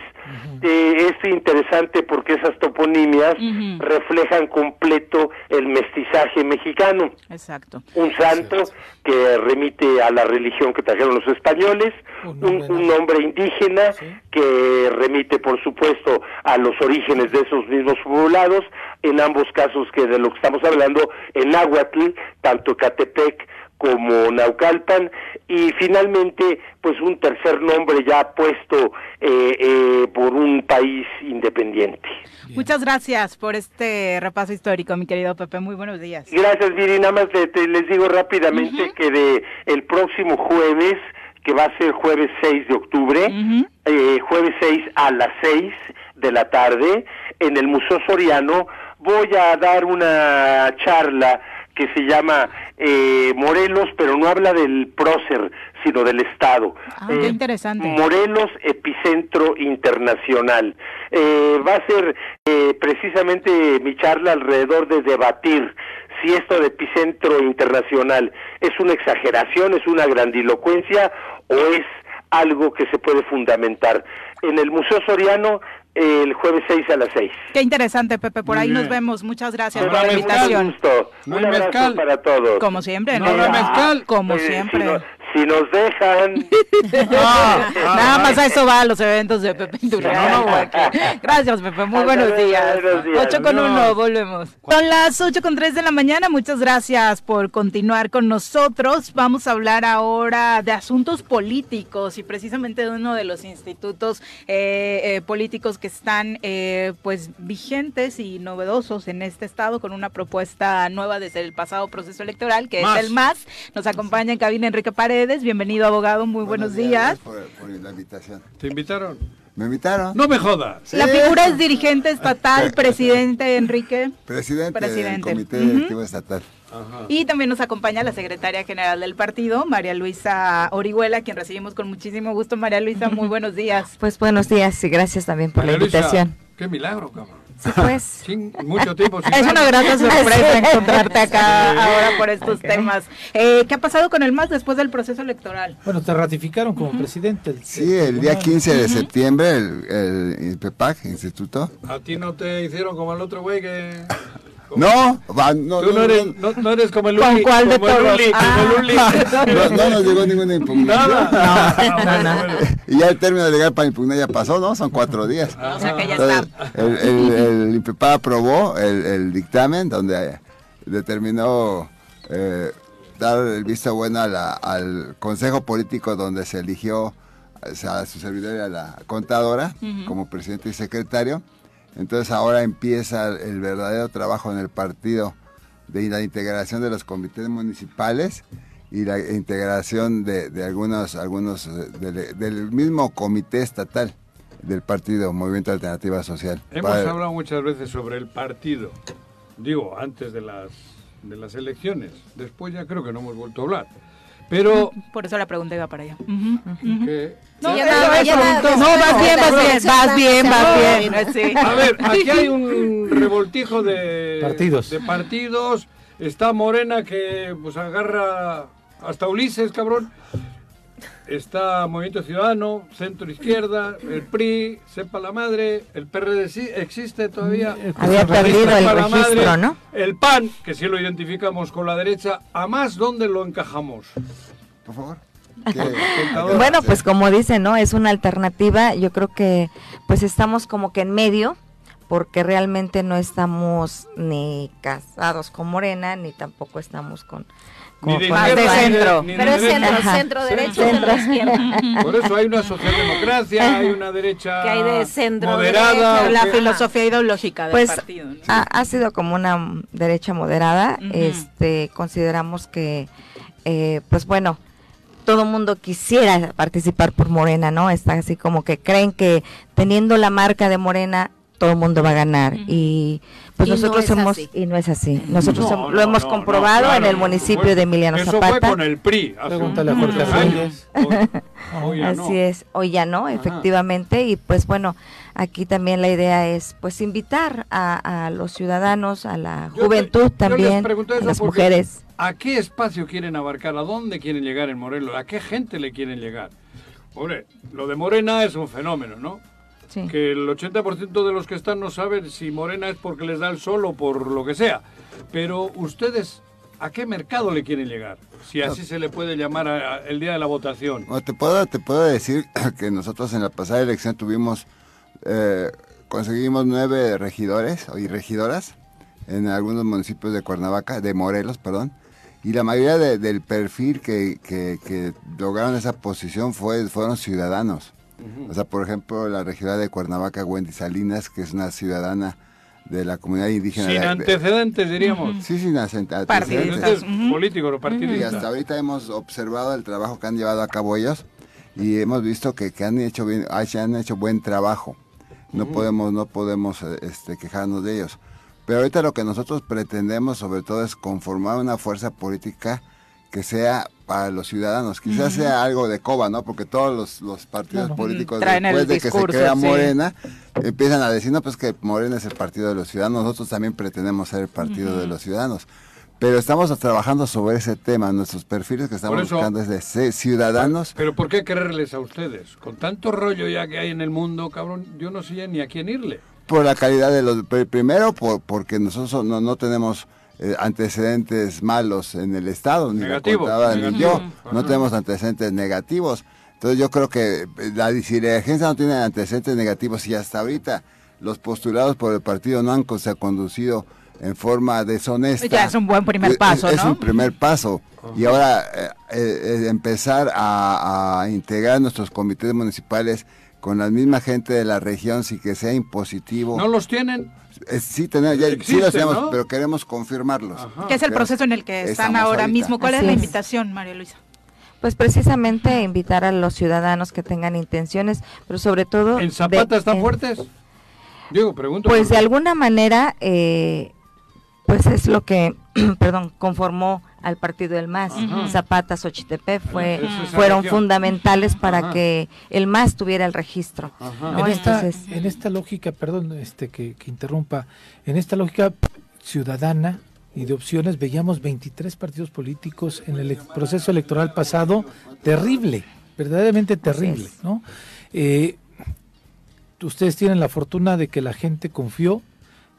Eh, es interesante porque esas toponimias reflejan completo el mestizaje mexicano. Exacto. Un santo que remite a la religión que trajeron los españoles, Un un, nombre un nada. nombre indígena Sí. que remite, por supuesto, a los orígenes de esos mismos poblados, en ambos casos que de lo que estamos hablando, en Nahuatl, tanto Catepec como Naucalpan, y finalmente, pues un tercer nombre ya puesto eh, eh, por un país independiente. Muchas gracias por este repaso histórico, mi querido Pepe. Muy buenos días. Gracias, Viri. Nada más te- te- les digo rápidamente que de el próximo jueves, que va a ser jueves 6 de octubre, eh, jueves 6 a las 6 de la tarde, en el Museo Soriano, voy a dar una charla que se llama eh, Morelos, pero no habla del prócer, sino del Estado. Ah, qué interesante. Morelos Epicentro Internacional. Eh, va a ser eh, precisamente mi charla alrededor de debatir si esto de epicentro internacional es una exageración, es una grandilocuencia o es algo que se puede fundamentar. En el Museo Soriano, eh, el jueves 6 a las 6. Qué interesante, Pepe. Por Muy ahí nos bien. vemos. Muchas gracias No por la habrá mezcal. invitación. gusto. No Un abrazo mezcal. para todos. Como siempre, No habrá mezcal. Como Eh, Si, siempre. no- si nos dejan. Nada más a eso va a los eventos de Pepe Iturriaga. No, no. Gracias, Pepe. Muy buenos días. buenos días. 8 con Adiós. 1, volvemos. Son las 8 con 3 de la mañana. Muchas gracias por continuar con nosotros. Vamos a hablar ahora de asuntos políticos y precisamente de uno de los institutos eh, eh, políticos que están eh, pues vigentes y novedosos en este estado con una propuesta nueva desde el pasado proceso electoral que Más. es el MAS. Nos acompaña en cabina Enrique Paredes. Bienvenido, abogado. Muy buenos, días. gracias Por, por la invitación. ¿Te invitaron? ¿Me invitaron? No me jodas. La figura es dirigente estatal, presidente Enrique. Presidente, Presidente. del Comité. Directivo Estatal. Ajá. Y también nos acompaña la secretaria general del partido, María Luisa Orihuela, quien recibimos con muchísimo gusto. María Luisa, muy buenos días. Pues buenos días y gracias también por María la Luisa, invitación. Qué milagro, cabrón. Sí, pues. Sin mucho tiempo. sin Es una grata sorpresa encontrarte acá Sí. ahora por estos temas. Eh, ¿Qué ha pasado con el MAS después del proceso electoral? Bueno, te ratificaron como presidente. Sí, el día 15 de septiembre, el, el INPEPAC, Instituto. A ti no te hicieron como al otro güey que... No, va, no, Tú no no, eres, no, eres como el ¿Con Uli. cuál de como el todos? Uli, como Ah. el no, no nos llegó ninguna impugnación. Nada. No, no, Bueno. Y ya el término legal para impugnar ya pasó, ¿no? Son cuatro días. O sea que ya Entonces, está. el, el, aprobó el, el dictamen donde determinó eh, dar el visto bueno a la- al Consejo Político donde se eligió o sea, a su servidor y a la contadora como presidente y secretario. Entonces ahora empieza el verdadero trabajo en el partido de la integración de los comités municipales y la integración de, de algunos, algunos eh, del, del mismo comité estatal del partido Movimiento Alternativa Social. Hemos hablado muchas veces sobre el partido. Digo, antes de las, de las elecciones. Después ya creo que no hemos vuelto a hablar. Pero... Por eso la pregunta iba para allá. Que- No, Ya eso nada, es ya nada, pregunto. después No, vas bien, vas bien, vas bien, vas bien. Sí. A ver, aquí hay un revoltijo de Partidos. De partidos. Está Morena que pues agarra hasta Ulises, cabrón. Está Movimiento Ciudadano, Centro Izquierda, el PRI, sepa la madre, el PRD sí existe todavía. Había perdido el Sepa la registro, madre, ¿no? El PAN, que sí lo identificamos con la derecha, a más dónde lo encajamos. Por favor. ¿Qué- Contador. Bueno, pues como dicen, ¿no? Es una alternativa. Yo creo que pues estamos como que en medio porque realmente no estamos ni casados con Morena, ni tampoco estamos con... Ni con- de ni centro. ni Pero es centro, Ajá. centro derecho, Centro. centro izquierda. Por eso hay una socialdemocracia, hay una derecha Que hay de centro moderada. derecha, La filosofía ideológica del Pues partido. ¿no? ha, ha sido como una derecha moderada. Este, consideramos que, eh, pues bueno, todo mundo quisiera participar por Morena, ¿no? Está así como que creen que teniendo la marca de Morena todo el mundo va a ganar Ujú. y pues Y no nosotros es hemos así. y no es así. Nosotros No, no, lo hemos no, comprobado no, claro, en el municipio de Emiliano Eso Zapata. fue con el PRI. hace Pregúntale a años. Hoy- no. Así es, hoy ya no, efectivamente, y pues bueno, aquí también la idea es pues invitar a, a los ciudadanos, a la Yo te- juventud también, a eso las mujeres. ¿A qué espacio quieren abarcar? ¿A dónde quieren llegar en Morelos? ¿A qué gente le quieren llegar? Hombre, lo de Morena es un fenómeno, ¿no? Sí. Que el 80% de los que están no saben si Morena es porque les da el sol o por lo que sea. Pero ustedes, ¿a qué mercado le quieren llegar? Si así se le puede llamar a- a- el día de la votación. Bueno, te puedo, te puedo decir que nosotros en la pasada elección tuvimos, eh, conseguimos nueve regidores y regidoras en algunos municipios de Cuernavaca, de Morelos, perdón, y la mayoría de- del perfil que, que- que lograron esa posición fue, fueron ciudadanos. O sea, por ejemplo, la regidora de Cuernavaca, Wendy Salinas, que es una ciudadana de la comunidad indígena. Sin de- de- antecedentes, diríamos. Sí, sin Partidistas. antecedentes. Ujú. políticos o Y partidistas. hasta ahorita hemos observado el trabajo que han llevado a cabo ellos y hemos visto que, que han hecho bien, han hecho buen trabajo. No podemos, no podemos eh, este, quejarnos de ellos. Pero ahorita lo que nosotros pretendemos sobre todo es conformar una fuerza política que sea para los ciudadanos. Quizás sea algo de coba, ¿no? Porque todos los, los partidos Claro. políticos Traen después de que se crea sí. Morena empiezan a decir, no, pues que Morena es el partido de los ciudadanos. Nosotros también pretendemos ser el partido de los ciudadanos. Pero estamos trabajando sobre ese tema. Nuestros perfiles que estamos eso- buscando es de ser ciudadanos. Pero ¿por qué quererles a ustedes? Con tanto rollo ya que hay en el mundo, cabrón, yo no sé ya ni a quién irle. Por la calidad de los... pr- Primero, por, porque nosotros no, no tenemos eh, antecedentes malos en el Estado, ni la Negativo, contaba ni yo. No tenemos antecedentes negativos. Entonces yo creo que eh, la disidencia no tiene antecedentes negativos y hasta ahorita los postulados por el partido no han se conducido en forma deshonesta. Ya es un buen primer Es- paso, es, ¿no? Es un primer paso. Y ahora eh, eh, eh, empezar a, a integrar nuestros comités municipales con la misma gente de la región sin que sea impositivo. ¿No los tienen? Eh, sí, tenemos, ya, sí los tenemos, ¿no? pero queremos confirmarlos. Ajá. ¿Qué es el proceso en el que están ahora ahorita. mismo? ¿Cuál es la es. invitación, María Luisa? Pues precisamente invitar a los ciudadanos que tengan intenciones, pero sobre todo... ¿En Zapata de- están en- fuertes? Digo, pregunto. Pues de alguna manera, eh, pues es lo que, perdón, conformó al partido del MAS. Ajá. Zapata, Xochitepec fue, fueron fundamentales para Ajá. que el MAS tuviera el registro. En, esta, Entonces, en esta lógica, perdón este que, que interrumpa, en esta lógica ciudadana y de opciones veíamos 23 partidos políticos en el proceso electoral pasado, terrible, verdaderamente terrible. ¿no? Eh, ustedes tienen la fortuna de que la gente confió,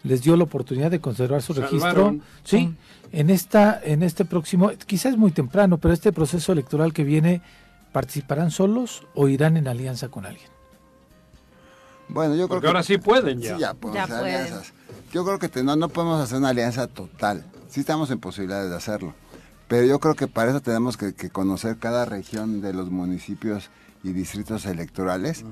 les dio la oportunidad de conservar su registro, Salvaron. sí, en esta, en este próximo, quizás muy temprano, pero este proceso electoral que viene, ¿participarán solos o irán en alianza con alguien? Bueno, yo creo Porque que ahora sí pueden ya. Sí, ya Ya hacer pueden. alianzas. Yo creo que te- no, no podemos hacer una alianza total. Sí estamos en posibilidades de hacerlo. Pero yo creo que para eso tenemos que, que conocer cada región de los municipios y distritos electorales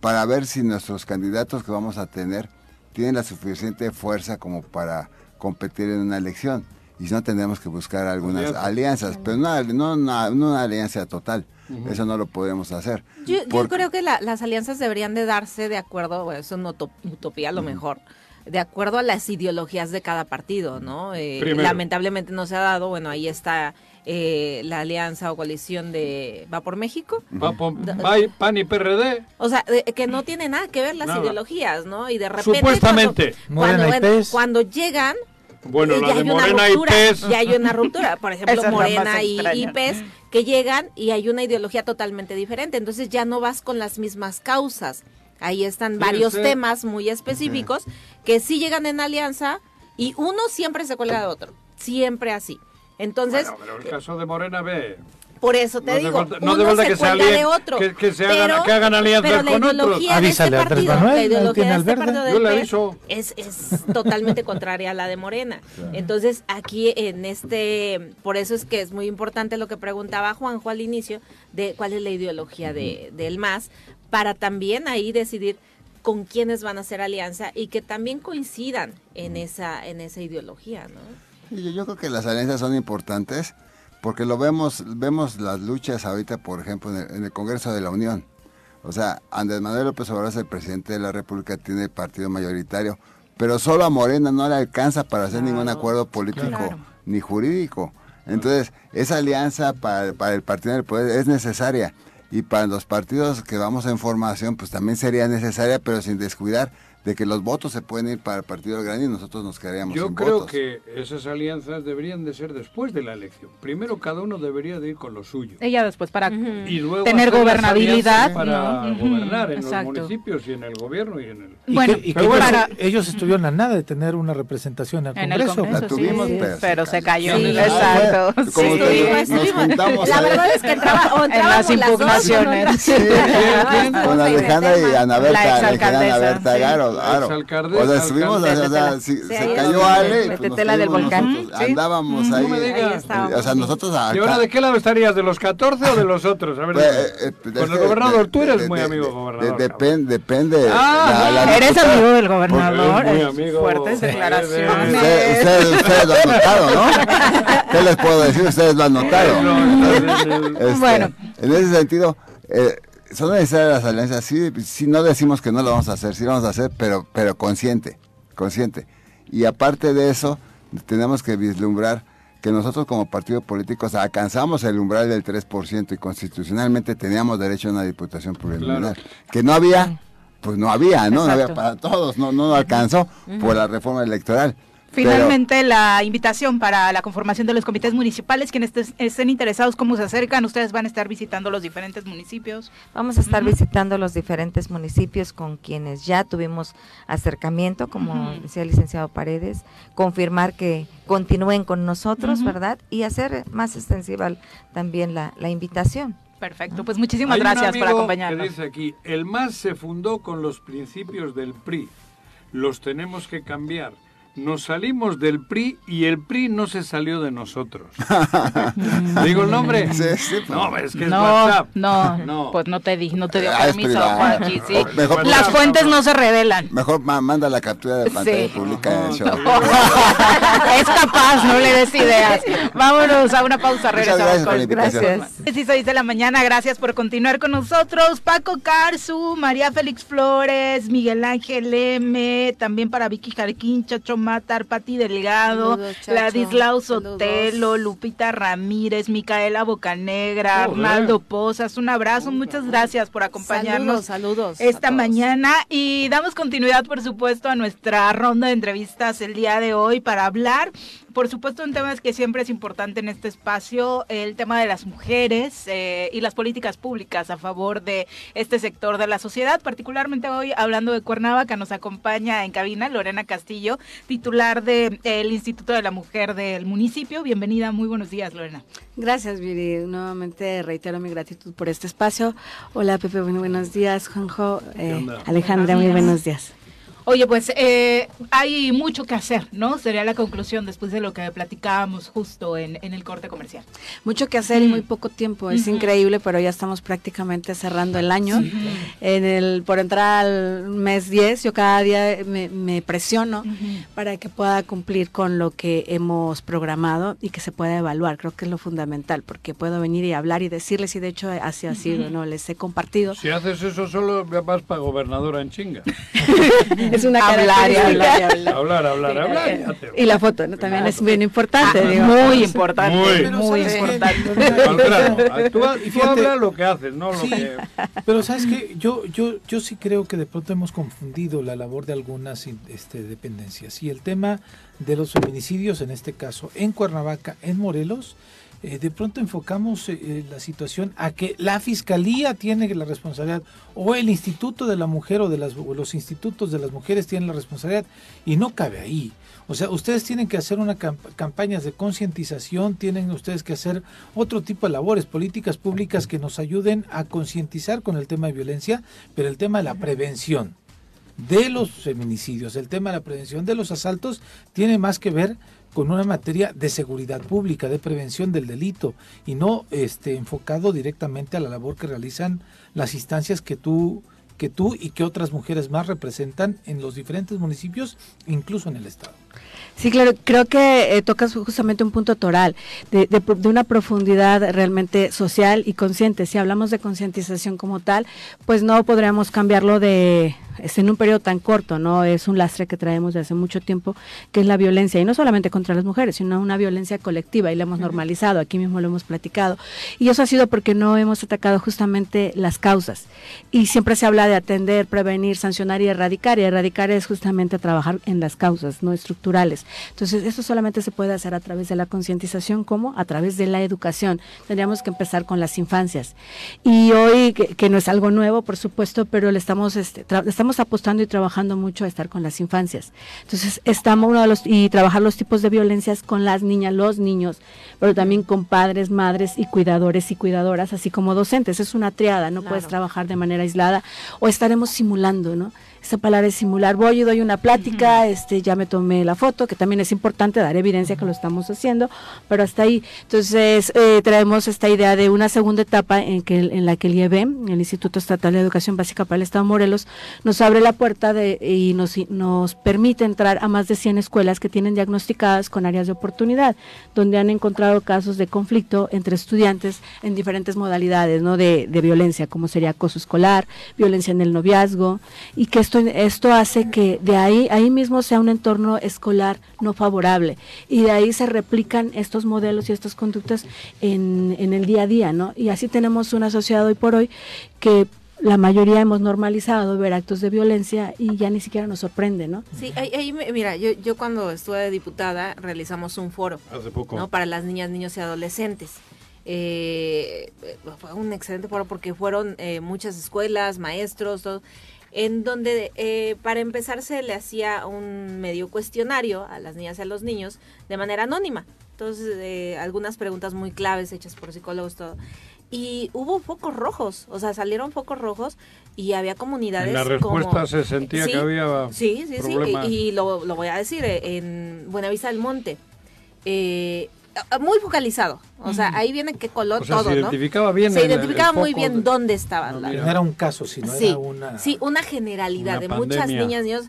para ver si nuestros candidatos que vamos a tener tienen la suficiente fuerza como para competir en una elección. Y si no, tendremos que buscar algunas Alianzas. alianzas, pero no, no una, no una alianza total. Eso no lo podemos hacer. Yo, yo creo que la- las alianzas deberían de darse de acuerdo, bueno, es una uto- utopía a lo mejor, de acuerdo a las ideologías de cada partido, ¿no? Eh, lamentablemente no se ha dado, bueno, ahí está eh, la alianza o coalición de Va por México. Va y- PAN y PRD. O sea, de- que no tiene nada que ver las Nada. ideologías, ¿no? Y de repente Supuestamente. cuando, Morena cuando, y bueno, PES. cuando llegan Bueno, eh, la ya de hay una Morena y ruptura, PES. ya hay una ruptura, por ejemplo, Esa Morena y, y PES que llegan y hay una ideología totalmente diferente, entonces ya no vas con las mismas causas. Ahí están Sí, varios sí. temas muy específicos que sí llegan en alianza y uno siempre se cuelga de otro, siempre así. Entonces, Bueno, pero el caso de Morena ve. por eso te No digo, no uno se que se de otro. que- que se hagan- pero- que hagan alianzas con otros. ideología de este Avísale a Andrés partido, Manuel, la ideología de este verde. partido del PES es totalmente contraria a la de Morena. Entonces, aquí en este, por eso es que es muy importante lo que preguntaba Juanjo al inicio, de cuál es la ideología de, del MAS, para también ahí decidir con quiénes van a hacer alianza y que también coincidan en esa, en esa ideología, ¿no? Yo, yo creo que las alianzas son importantes porque lo vemos, vemos las luchas ahorita, por ejemplo, en el, en el Congreso de la Unión. O sea, Andrés Manuel López Obrador es el presidente de la República, tiene el partido mayoritario, pero solo a Morena no le alcanza para hacer ningún acuerdo político Claro. ni jurídico. Entonces, esa alianza para, para el partido del poder es necesaria. Y para los partidos que vamos en formación, pues también sería necesaria, pero sin descuidar de que los votos se pueden ir para el partido grande y nosotros nos quedaríamos Yo sin creo votos. que esas alianzas deberían de ser después de la elección. Primero cada uno debería de ir con lo suyo. Ella después para Y luego tener gobernabilidad. para gobernar en exacto. los municipios y en el gobierno y en el... Y Bueno, que, y que para- ellos estuvieron a nada de tener una representación en el En el Congreso. Congreso, La tuvimos, sí, pero se pero se cayó. Sí. Exacto. Como Sí. que Estuvimos, nos estuvimos. juntamos La verdad es que entraba, o En las dos, impugnaciones. con Alejandra y. Ana Berta, Alejandra Berta. Garo, claro. exalcaldesa, O sea, estuvimos, o sea, alcaldesa. si- Sí, se cayó. Ale, pues nos Metetela del volcán. nosotros, Sí. Andábamos No ahí. me digas. Ahí estábamos. O sea, nosotros ¿Y ahora acá- de qué lado estarías? ¿De los 14 o de los otros? A ver, Pues, eh, eh, Con el de- gobernador, tú eres de- muy de- amigo de- gobernador. de- cabrón. depen- depende. Ah, la- la Eres amigo del gobernador. Eres muy eh, amigo. Fuertes declaraciones. Ustedes, lo han notado, ¿no? ¿Qué les puedo decir? Ustedes lo han notado. Este, Bueno. En ese sentido, eh, son necesarias las alianzas. Sí, sí, no decimos que no lo vamos a hacer, sí lo vamos a hacer, pero, pero consciente, consciente. Y aparte de eso, tenemos que vislumbrar que nosotros como partido político o sea, alcanzamos el umbral del 3% y constitucionalmente teníamos derecho a una diputación plurinominal. Claro. Que no había, pues no había, ¿no? No había para todos, no, no alcanzó por la reforma electoral. Pero- Finalmente, la invitación para la conformación de los comités municipales, quienes estén interesados, cómo se acercan, ustedes van a estar visitando los diferentes municipios. Vamos a estar visitando los diferentes municipios con quienes ya tuvimos acercamiento, como decía el licenciado Paredes, confirmar que continúen con nosotros. ¿verdad? Y hacer más extensiva también la, la invitación. Perfecto, pues muchísimas Hay un gracias por amigo acompañarnos. Que dice aquí, el MAS se fundó con los principios del PRI. Los tenemos que cambiar. Nos salimos del PRI y el PRI no se salió de nosotros. ¿Digo el nombre? Sí, sí, pues. No, es que es No, WhatsApp. no, No. pues no te di, no te dio Ah, permiso, privado. Juanqui, sí. O mejor Las fuentes no, se revelan. Mejor ma- manda la captura de pantalla Sí. y publica en el show. es capaz, no le des ideas. Vámonos a una pausa, Muchas regresamos gracias por. Gracias. 16 de la mañana, gracias por continuar con nosotros. Paco Carzu, María Félix Flores, Miguel Ángel M, también para Vicky Jarquín, Chacho Matar, Pati Delgado. Ladislao. Sotelo, Lupita Ramírez, Micaela Bocanegra. Arnaldo Pozas. Un abrazo, muchas gracias por acompañarnos Saludos, esta mañana y damos continuidad, por supuesto, a nuestra ronda de entrevistas el día de hoy para hablar, por supuesto, un tema que siempre es importante en este espacio, el tema de las mujeres eh, y las políticas públicas a favor de este sector de la sociedad, particularmente hoy hablando de Cuernavaca, nos acompaña en cabina Lorena Castillo, titular del Instituto de la Mujer del municipio. Bienvenida, muy buenos días, Lorena. Gracias, Viri. Nuevamente reitero mi gratitud por este espacio. Hola, Pepe, muy buenos días. Juanjo, eh? Alejandra, muy buenos días. Oye, pues eh, hay mucho que hacer, ¿no? Sería la conclusión después de lo que platicábamos justo en, en el corte comercial. Mucho que hacer y Mm. muy poco tiempo. Es increíble, pero ya estamos prácticamente cerrando el año. En el, por entrar al mes 10, yo cada día me, me presiono para que pueda cumplir con lo que hemos programado y que se pueda evaluar. Creo que es lo fundamental, porque puedo venir y hablar y decirles, y de hecho así ha sido, ¿no? Les he compartido. Si haces eso solo, vas para gobernadora en chinga. Es una Hablar y característica. hablar y hablar. Hablar, hablar, hablar. y Y la foto, ¿no? También es bien importante, Ah, digo. muy importante, Muy. Importante. Al. Tú, tú Fíjate. hablas lo que haces, no lo Sí. que... Pero sabes que yo, yo, yo sí creo que de pronto hemos confundido la labor de algunas in- este, dependencias. Y el tema de los feminicidios, en este caso, en Cuernavaca, en Morelos, eh, de pronto enfocamos eh, eh, la situación a que la fiscalía tiene la responsabilidad o el instituto de la mujer o de las, o los institutos de las mujeres tienen la responsabilidad y no cabe ahí. O sea, ustedes tienen que hacer una camp- campañas de concientización, tienen ustedes que hacer otro tipo de labores, políticas públicas que nos ayuden a concientizar con el tema de violencia, pero el tema de la prevención de los feminicidios, el tema de la prevención de los asaltos tiene más que ver con una materia de seguridad pública, de prevención del delito y no este enfocado directamente a la labor que realizan las instancias que tú que tú y que otras mujeres más representan en los diferentes municipios, incluso en el estado. Sí, claro, creo que eh, tocas justamente un punto toral, de, de, de, una profundidad realmente social y consciente. Si hablamos de concientización como tal, pues no podríamos cambiarlo de es en un periodo tan corto, ¿no? Es un lastre que traemos de hace mucho tiempo, que es la violencia, y no solamente contra las mujeres, sino una violencia colectiva, y la hemos normalizado, aquí mismo lo hemos platicado. Y eso ha sido porque no hemos atacado justamente las causas. Y siempre se habla de atender, prevenir, sancionar y erradicar, y erradicar es justamente trabajar en las causas, no estructurales. Entonces, eso solamente se puede hacer a través de la concientización, como a través de la educación. Tendríamos que empezar con las infancias. Y hoy, que, que no es algo nuevo, por supuesto, pero le estamos, este, estamos apostando y trabajando mucho a estar con las infancias. Entonces, estamos uno de los, y trabajar los tipos de violencias con las niñas, los niños, pero también con padres, madres y cuidadores y cuidadoras, así como docentes. Es una triada, no claro. puedes trabajar de manera aislada o estaremos simulando, ¿no? Esa palabra es simular. Voy y doy una plática, uh -huh. este, ya me tomé la foto, que también es importante dar evidencia que lo estamos haciendo, pero hasta ahí. Entonces, eh, traemos esta idea de una segunda etapa en, que, en la que el IEBM, el Instituto Estatal de Educación Básica para el Estado de Morelos, nos abre la puerta de, y nos, nos permite entrar a más de 100 escuelas que tienen diagnosticadas con áreas de oportunidad, donde han encontrado casos de conflicto entre estudiantes en diferentes modalidades ¿no? de, de violencia, como sería acoso escolar, violencia en el noviazgo, y que esto esto hace que de ahí, ahí mismo sea un entorno escolar no favorable y de ahí se replican estos modelos y estas conductas en, en el día a día, ¿no? Y así tenemos una sociedad hoy por hoy que la mayoría hemos normalizado ver actos de violencia y ya ni siquiera nos sorprende, ¿no? Sí, ahí, ahí mira, yo, yo cuando estuve de diputada realizamos un foro Hace poco. ¿no? para las niñas, niños y adolescentes. Eh, fue un excelente foro porque fueron eh, muchas escuelas, maestros, todo en donde eh, para empezar se le hacía un medio cuestionario a las niñas y a los niños de manera anónima. Entonces, eh, algunas preguntas muy claves hechas por psicólogos, todo. Y hubo focos rojos, o sea, salieron focos rojos y había comunidades. En la respuesta como, se sentía sí, que había. Sí, sí, problemas. sí. Y, y lo, lo, voy a decir, eh, en Buenavista del Monte. Eh, muy focalizado. O sea, ahí viene qué color o sea, todo, se identificaba ¿no? bien Se identificaba el muy bien de... dónde estaban. No, no era un caso, sino sí, era una... Sí, una generalidad una de pandemia. muchas niñas, niños.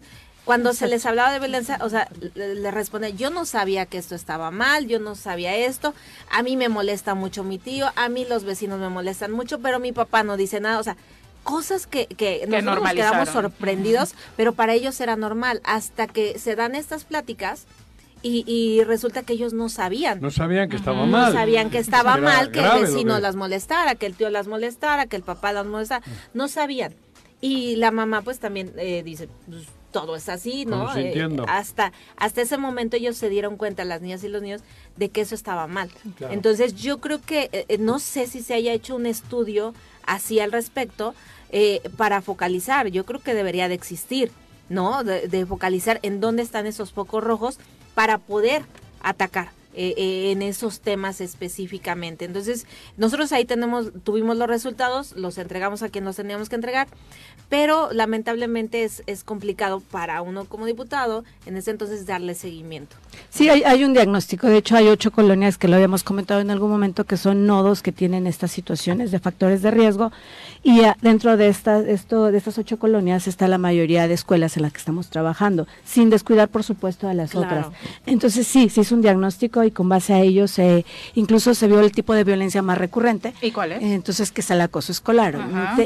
Cuando se les hablaba de violencia, o sea, le, le respondía, yo no sabía que esto estaba mal, yo no sabía esto, a mí me molesta mucho mi tío, a mí los vecinos me molestan mucho, pero mi papá no dice nada, o sea, cosas que, que, que nosotros nos quedamos sorprendidos, pero para ellos era normal, hasta que se dan estas pláticas y, y, resulta que ellos no sabían. No sabían que estaba mal. No sabían que estaba Era mal, que el vecino que... las molestara, que el tío las molestara, que el papá las molestara. No sabían. Y la mamá pues también eh, dice, pues, todo es así, ¿no? Eh, hasta, hasta ese momento ellos se dieron cuenta, las niñas y los niños, de que eso estaba mal. Claro. Entonces yo creo que, eh, no sé si se haya hecho un estudio así al respecto eh, para focalizar. Yo creo que debería de existir, ¿no? De, de focalizar en dónde están esos focos rojos para poder atacar eh, eh, en esos temas específicamente. Entonces, nosotros ahí tenemos, tuvimos los resultados, los entregamos a quien los teníamos que entregar, pero lamentablemente es, es complicado para uno como diputado en ese entonces darle seguimiento. Sí, hay, hay, un diagnóstico. De hecho, hay ocho colonias que lo habíamos comentado en algún momento que son nodos que tienen estas situaciones de factores de riesgo. Y a, dentro de estas, esto, de estas ocho colonias está la mayoría de escuelas en las que estamos trabajando, sin descuidar, por supuesto, a las Claro. otras. Entonces, sí, se hizo un diagnóstico y con base a ello se, incluso se vio el tipo de violencia más recurrente. ¿Y cuál es? Entonces, que es el acoso escolar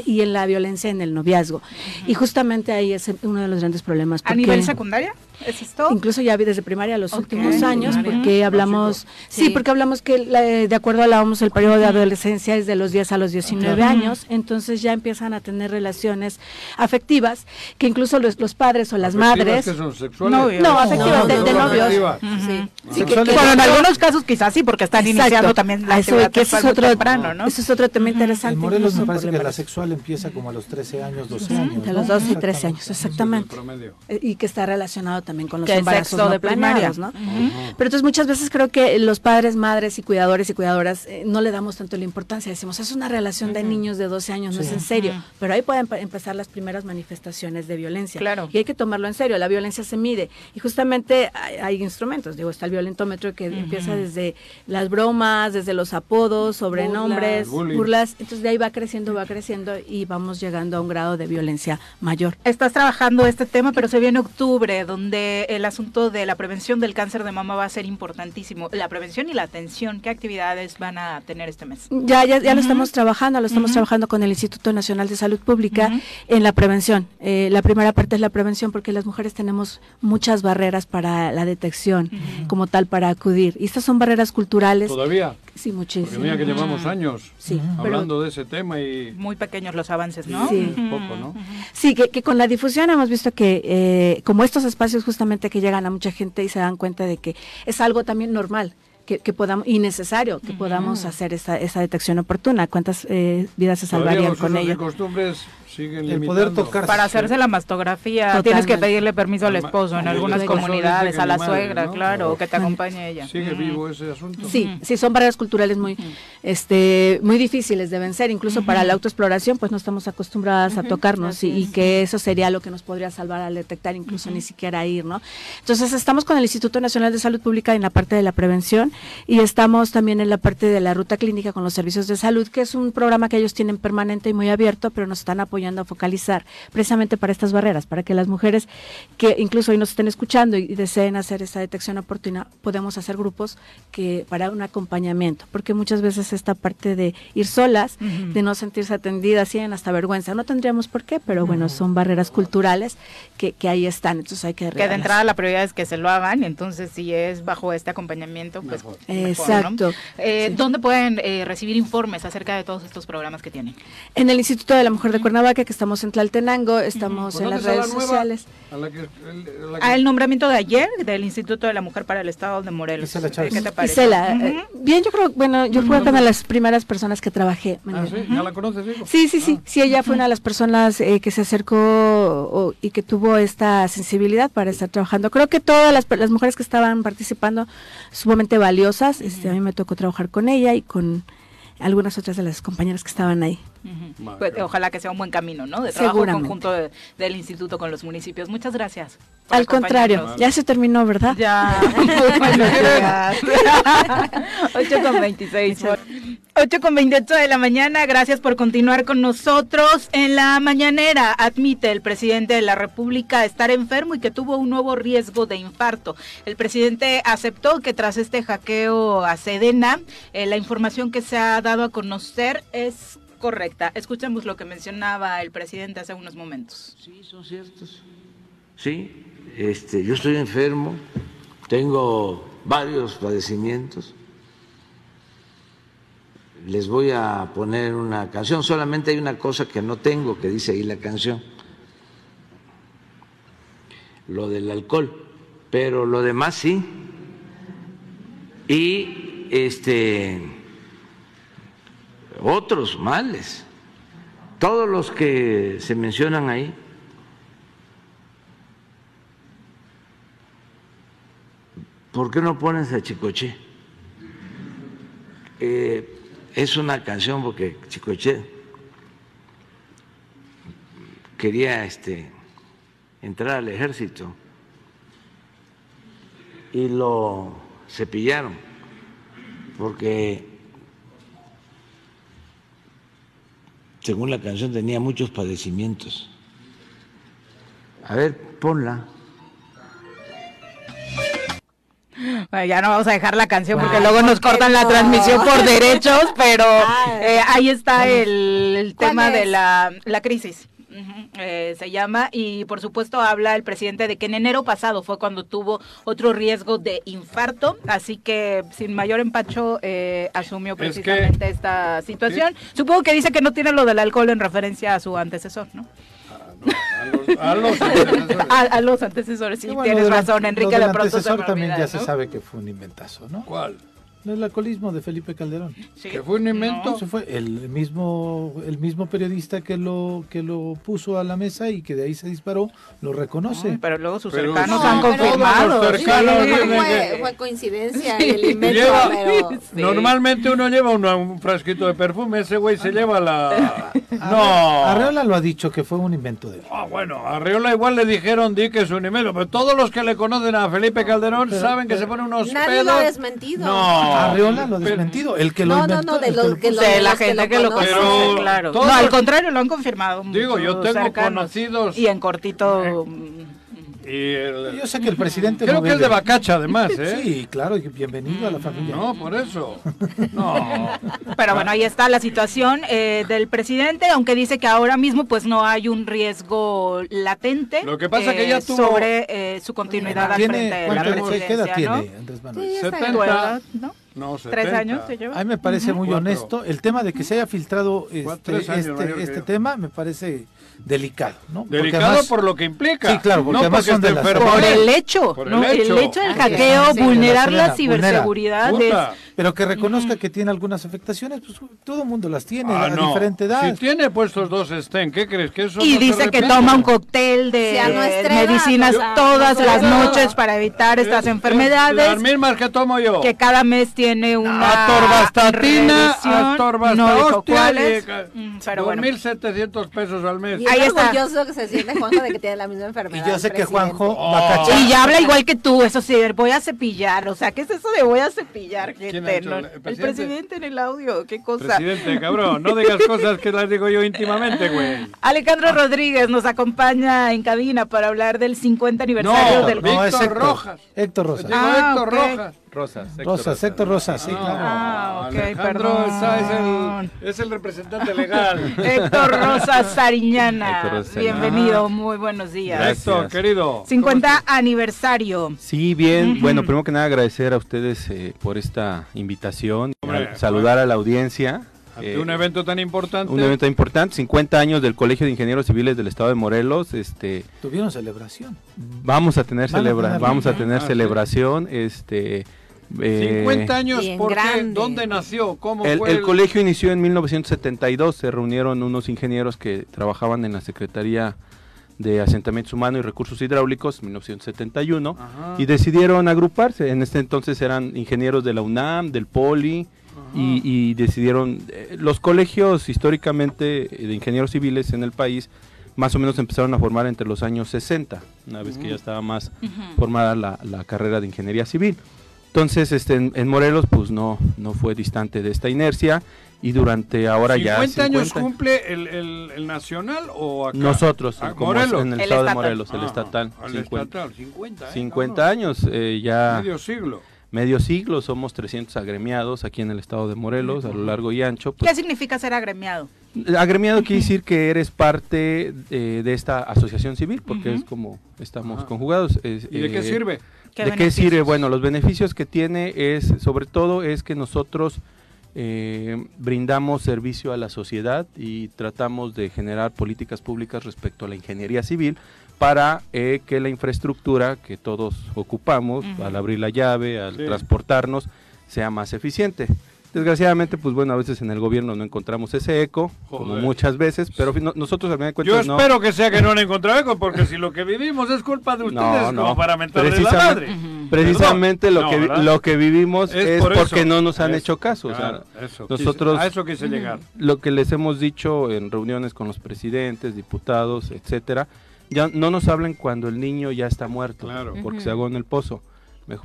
y en la violencia en el noviazgo. Y justamente ahí es uno de los grandes problemas. ¿A nivel secundaria? ¿Es esto? Incluso ya vi desde primaria los últimos años, Primaria. porque hablamos, sí. Sí. porque hablamos que la- de acuerdo a la OMS el periodo de adolescencia es de los 10 a los 19 Claro. años, entonces ya empiezan a tener relaciones afectivas que incluso los, los padres o las Afectivas madres que son sexuales. Novios. no, afectivas, No, de, no, de no, novios. Sí. Sí, que- bueno, en algunos casos quizás sí, porque están Exacto. iniciando también la A eso que ese es otro, temprano, ¿no? Eso es otro tema interesante. En Morelos me parece que la sexual empieza como a los 13 años, 12 Ujú, años. De ¿no? los 12 y 13 años, exactamente. promedio. Eh, Y que está relacionado también con los embarazos no de planeados, ¿no? Pero entonces muchas veces creo que los padres, madres y cuidadores y cuidadoras eh, no le damos tanto la importancia. Decimos, es una relación de niños de 12 años, no es en serio. Pero ahí pueden empezar las primeras manifestaciones de violencia. Claro. Y hay que tomarlo en serio. La violencia se mide. Y justamente hay, hay instrumentos. Digo, está el violentómetro que empieza desde las bromas, desde los apodos, sobrenombres, Bullying. burlas. Entonces de ahí va creciendo, va creciendo y vamos llegando a un grado de violencia mayor. Estás trabajando este tema, pero se viene octubre, donde el asunto de la prevención del cáncer de mama va a ser importantísimo. La prevención y la atención, ¿qué actividades van a tener este mes? Ya, ya, ya lo estamos trabajando, lo estamos trabajando con el Instituto Nacional de Salud Pública en la prevención. Eh, la primera parte es la prevención porque las mujeres tenemos muchas barreras para la detección, como tal, para acudir. Y estas son barreras culturales. ¿Todavía? Sí, muchísimo. Porque mira que llevamos años Sí, hablando de ese tema y Muy pequeños los avances, ¿no? Sí. Poco, ¿no? Sí, que, que con la difusión hemos visto que eh, como estos espacios justamente que llegan a mucha gente y se dan cuenta de que es algo también normal. Que, que podamos y necesario que podamos hacer esa, esa detección oportuna. Cuántas eh, vidas se salvarían con ello costumbres siguen El poder tocar Para hacerse la mastografía tienes que Totalmente. pedirle permiso al esposo en al algunas comunidades, a la madre, suegra, ¿no? claro, o que te acompañe ella. Sigue vivo ese asunto. Sí, sí, son barreras culturales muy, este, muy difíciles de vencer, incluso para la autoexploración, pues no estamos acostumbradas a tocarnos y, y que eso sería lo que nos podría salvar al detectar, incluso ni siquiera ir, ¿no? Entonces estamos con el Instituto Nacional de Salud Pública en la parte de la prevención y estamos también en la parte de la ruta clínica con los servicios de salud, que es un programa que ellos tienen permanente y muy abierto, pero nos están apoyando a focalizar precisamente para estas barreras, para que las mujeres que incluso hoy nos estén escuchando y deseen hacer esa detección oportuna, podemos hacer grupos que para un acompañamiento, porque muchas veces esta parte de ir solas, Ujú. de no sentirse atendidas, tienen hasta vergüenza. No tendríamos por qué, pero bueno, son barreras culturales que, que ahí están, entonces hay que Que de entrada la prioridad es que se lo hagan, entonces si es bajo este acompañamiento, pues mejor, ¿no? Exacto. Eh, ¿Dónde pueden eh, recibir informes acerca de todos estos programas que tienen? En el Instituto de la Mujer de Cuernavaca, que estamos en Tlaltenango, estamos ¿Por en las redes nueva? sociales. A la que- el- la que- Ah, el nombramiento de ayer del Instituto de la Mujer para el Estado de Morelos. Isela Chávez. ¿Qué te parece? Isela, Ujú. eh, bien, yo creo, bueno, yo fui una de las primeras personas que trabajé. Ah, sí, ¿ya la conoces, hijo? Sí, sí, sí. Sí, ella fue una de las personas eh, que se acercó o- y que tuvo esta sensibilidad para estar trabajando. Creo que todas las, las mujeres que estaban participando sumamente valiosas. Este, a mí me tocó trabajar con ella y con algunas otras de las compañeras que estaban ahí. Ujú. Va, Pues, ojalá que sea un buen camino, ¿no? De trabajo conjunto de- del instituto con los municipios. Muchas gracias. Al contrario, acompañarnos. ya se terminó, ¿verdad? Ya, días. 8 con 26. 8 con 28 de la mañana. Gracias por continuar con nosotros. En la mañanera admite el presidente de la República estar enfermo y que tuvo un nuevo riesgo de infarto. El presidente aceptó que tras este hackeo a Sedena, eh, la información que se ha dado a conocer es correcta. Escuchemos lo que mencionaba el presidente hace unos momentos. Sí, son ciertos. Sí, este, yo estoy enfermo, tengo varios padecimientos. Les voy a poner una canción, solamente hay una cosa que no tengo, que dice ahí la canción, lo del alcohol, pero lo demás sí. Y este otros males, todos los que se mencionan ahí, ¿por qué no pones a Chicoche? Eh, es una canción porque Chicoche quería este, entrar al ejército y lo cepillaron porque según la canción tenía muchos padecimientos. A ver, ponla. Bueno, ya no vamos a dejar la canción porque luego nos cortan la transmisión por derechos, pero eh, ahí está el, el ¿Cuál tema de la, la crisis. Eh, se llama y por supuesto habla el presidente de que en enero pasado fue cuando tuvo otro riesgo de infarto, así que sin mayor empacho eh, asumió Es que- precisamente esta situación. Supongo que dice que no tiene lo del alcohol en referencia a su antecesor, ¿no? Ah, A los antecesores. A, a los antecesores, sí, bueno, tienes lo del- razón, lo Enrique, del de pronto se antecesor también ya se sabe que fue un inventazo, ¿no? ¿Cuál? El alcoholismo de Felipe Calderón. Sí. ¿Que fue un invento? Eso fue el mismo, el mismo periodista que lo, que lo puso a la mesa y que de ahí se disparó, lo reconoce. Pero luego sus Pero cercanos sí, han confirmado. los cercanos Sí, dicen fue, que- fue coincidencia Sí. el invento, Lleva- pero... Normalmente uno lleva una- un frasquito de perfume, ese güey se lleva la... No. Arreola lo ha dicho que fue un invento de él. Ah, bueno, a Arriola igual le dijeron di que es un invento, pero todos los que le conocen a Felipe Calderón saben que se pone unos Nadie lo pedos. ha desmentido. No. Arreola lo desmentido. El que lo No, no, inventó. no, de los lo que puso. lo- de la que gente lo que lo conoce, Pero claro. todos No, al contrario, lo han confirmado. Digo, yo tengo cercanos. conocidos- Y en cortito. mm, Y el- Yo sé que el presidente. Creo no que es de. Bacacha, además, ¿eh? Sí, claro, y bienvenido a la familia. No, por eso. No. Pero bueno, ahí está la situación eh, del presidente, aunque dice que ahora mismo pues no hay un riesgo latente Lo que pasa eh, que ya tuvo- sobre eh, su continuidad al frente ¿Tiene, de la cuánto- ¿Qué edad presidencia, tiene ¿no? Andrés Manuel? Sí, ya está 70. Tu edad, ¿no? No, Tres 70. años se lleva. A mí me parece muy Cuatro. honesto. El tema de que se haya filtrado este, este, este tema me parece delicado, ¿no? Delicado además- por lo que implica. Sí, claro, porque no además porque son de las-. Por el hecho, Por el ¿no? hecho. del Así es, hackeo, sí. vulnerar Vulnera, la ciberseguridad es- Pero que reconozca que tiene algunas afectaciones, pues todo el mundo las tiene Ah, a no. diferente edad. Si tiene puestos dos Sten, ¿qué crees? Que eso y no dice que toma un cóctel de edad, medicinas todas las noches para evitar estas Es- es enfermedades. Las mismas que tomo yo. que cada mes tiene una Atorvastatina, revisión, atorvasta no dijo cuáles, y mm, pero bueno. 2.700 pesos al mes. Y Ahí es está. orgulloso que se siente Juanjo de que tiene la misma Y enfermedad. yo el sé que presidente. Juanjo Oh. va a cachar. Y ya habla igual que tú, eso sí, voy a cepillar, o sea, ¿qué es eso de voy a cepillar? ¿Quién gente? ha hecho No, el- el, el presidente? presidente? en el audio, qué cosa. Presidente, cabrón, no digas cosas que las digo yo íntimamente, güey. Alejandro Rodríguez nos acompaña en cabina para hablar del 50 aniversario No, del... Víctor No, es Héctor Rojas. Héctor. Digo Ah, Héctor ok. Rojas. Rosas. Héctor Rosas, Héctor Rosas, sí, No, claro. Ah, ok, Alejandro perdón. está- es, el, es el representante legal. Héctor Rosas Sariñana, Héctor Rosas Sariñana. bienvenido, muy buenos días. Héctor, querido. 50 aniversario. Sí, bien. Bueno, primero que nada agradecer a ustedes eh, por esta invitación, Hombre, a- saludar a la audiencia. Ante eh, un evento tan importante. un evento importante, 50 años del Colegio de Ingenieros Civiles del Estado de Morelos. Este, Tuvieron celebración. vamos a tener a celebra, tener- vamos a tener Ah, sí. celebración. Este, eh, 50 años, Bien ¿por qué? grande. ¿Dónde nació? ¿Cómo El, fue? el colegio inició en 1972, se reunieron unos ingenieros que trabajaban en la Secretaría de Asentamientos Humanos y Recursos Hidráulicos, 1971, Ajá. y decidieron agruparse. En este entonces eran ingenieros de la UNAM, del POLI, y, y decidieron, eh, los colegios históricamente de ingenieros civiles en el país, más o menos empezaron a formar entre los años 60, una vez que ya estaba más formada la, la carrera de ingeniería civil. Entonces, este, en, en Morelos, pues no, no fue distante de esta inercia y durante ahora 50 ya... años 50 cumple el, el, el nacional o acá? Nosotros, Ah, como Morelos. en el, El estado de. Morelos, el Ah, estatal. el 50, estatal, 50, ¿eh, 50 cabrón? años, eh, ya Medio siglo. medio siglo, somos 300 agremiados aquí en el estado de Morelos, a lo largo y ancho. pues, ¿Qué significa ser agremiado? Agremiado quiere decir que eres parte eh, de esta asociación civil, porque es como estamos Ajá. conjugados. es, ¿Y de qué eh, sirve? ¿Qué ¿De qué sirve? Bueno, los beneficios que tiene es, sobre todo, es que nosotros eh, brindamos servicio a la sociedad y tratamos de generar políticas públicas respecto a la ingeniería civil para eh, que la infraestructura que todos ocupamos, al abrir la llave, al Sí. transportarnos, sea más eficiente. Desgraciadamente, pues bueno, a veces en el gobierno no encontramos ese eco, como muchas veces, pero no- nosotros al final de Yo cuentas no. espero que sea que no han encontrado eco, porque si lo que vivimos es culpa de ustedes, No, como no. para mentarle la Precisamente- madre. Precisamente lo No, que lo que vivimos Es es, por porque eso. no nos han hecho caso. o sea, claro, eso, nosotros quise- a eso quise llegar. lo que les hemos dicho en reuniones con los presidentes, diputados, etcétera, ya no nos hablen cuando el niño ya está muerto, Claro. porque se ahogó en el pozo.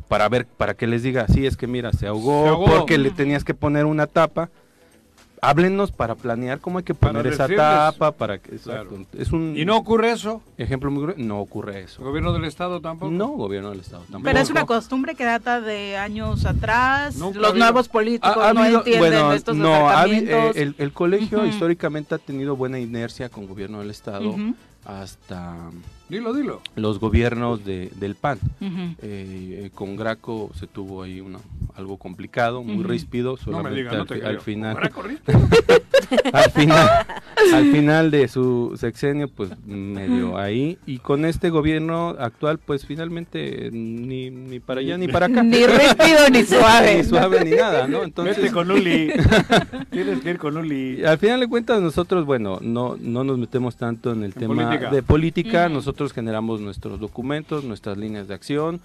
Para ver, para que les diga, sí, es que mira, se ahogó, Se ahogó. porque le tenías que poner una tapa. Háblenos para planear cómo hay que Para poner esa decirles. tapa, para que exacto. Es un ¿Y no ocurre eso? ejemplo muy no ocurre ¿El eso. gobierno del Estado tampoco? No, gobierno del estado tampoco. Pero es una costumbre que data de años atrás. Nunca Los habido- nuevos políticos Ha- ha no habido- entienden bueno, estos no, ha eh, el, el colegio históricamente ha tenido buena inercia con gobierno del estado hasta Dilo, dilo. los gobiernos de, del PAN. Eh, eh, con Graco se tuvo ahí una, algo complicado, muy Ujú. ríspido, No me diga, no te al final. Al final al final de su sexenio pues medio ahí y con este gobierno actual pues finalmente ni, ni para allá ni para acá Ni ríspido ni suave. ni suave ni nada no entonces Vete con Uli. Tienes que ir con Uli. y al final de cuentas nosotros bueno no no nos metemos tanto en el tema política. de política nosotros generamos nuestros documentos nuestras líneas de acción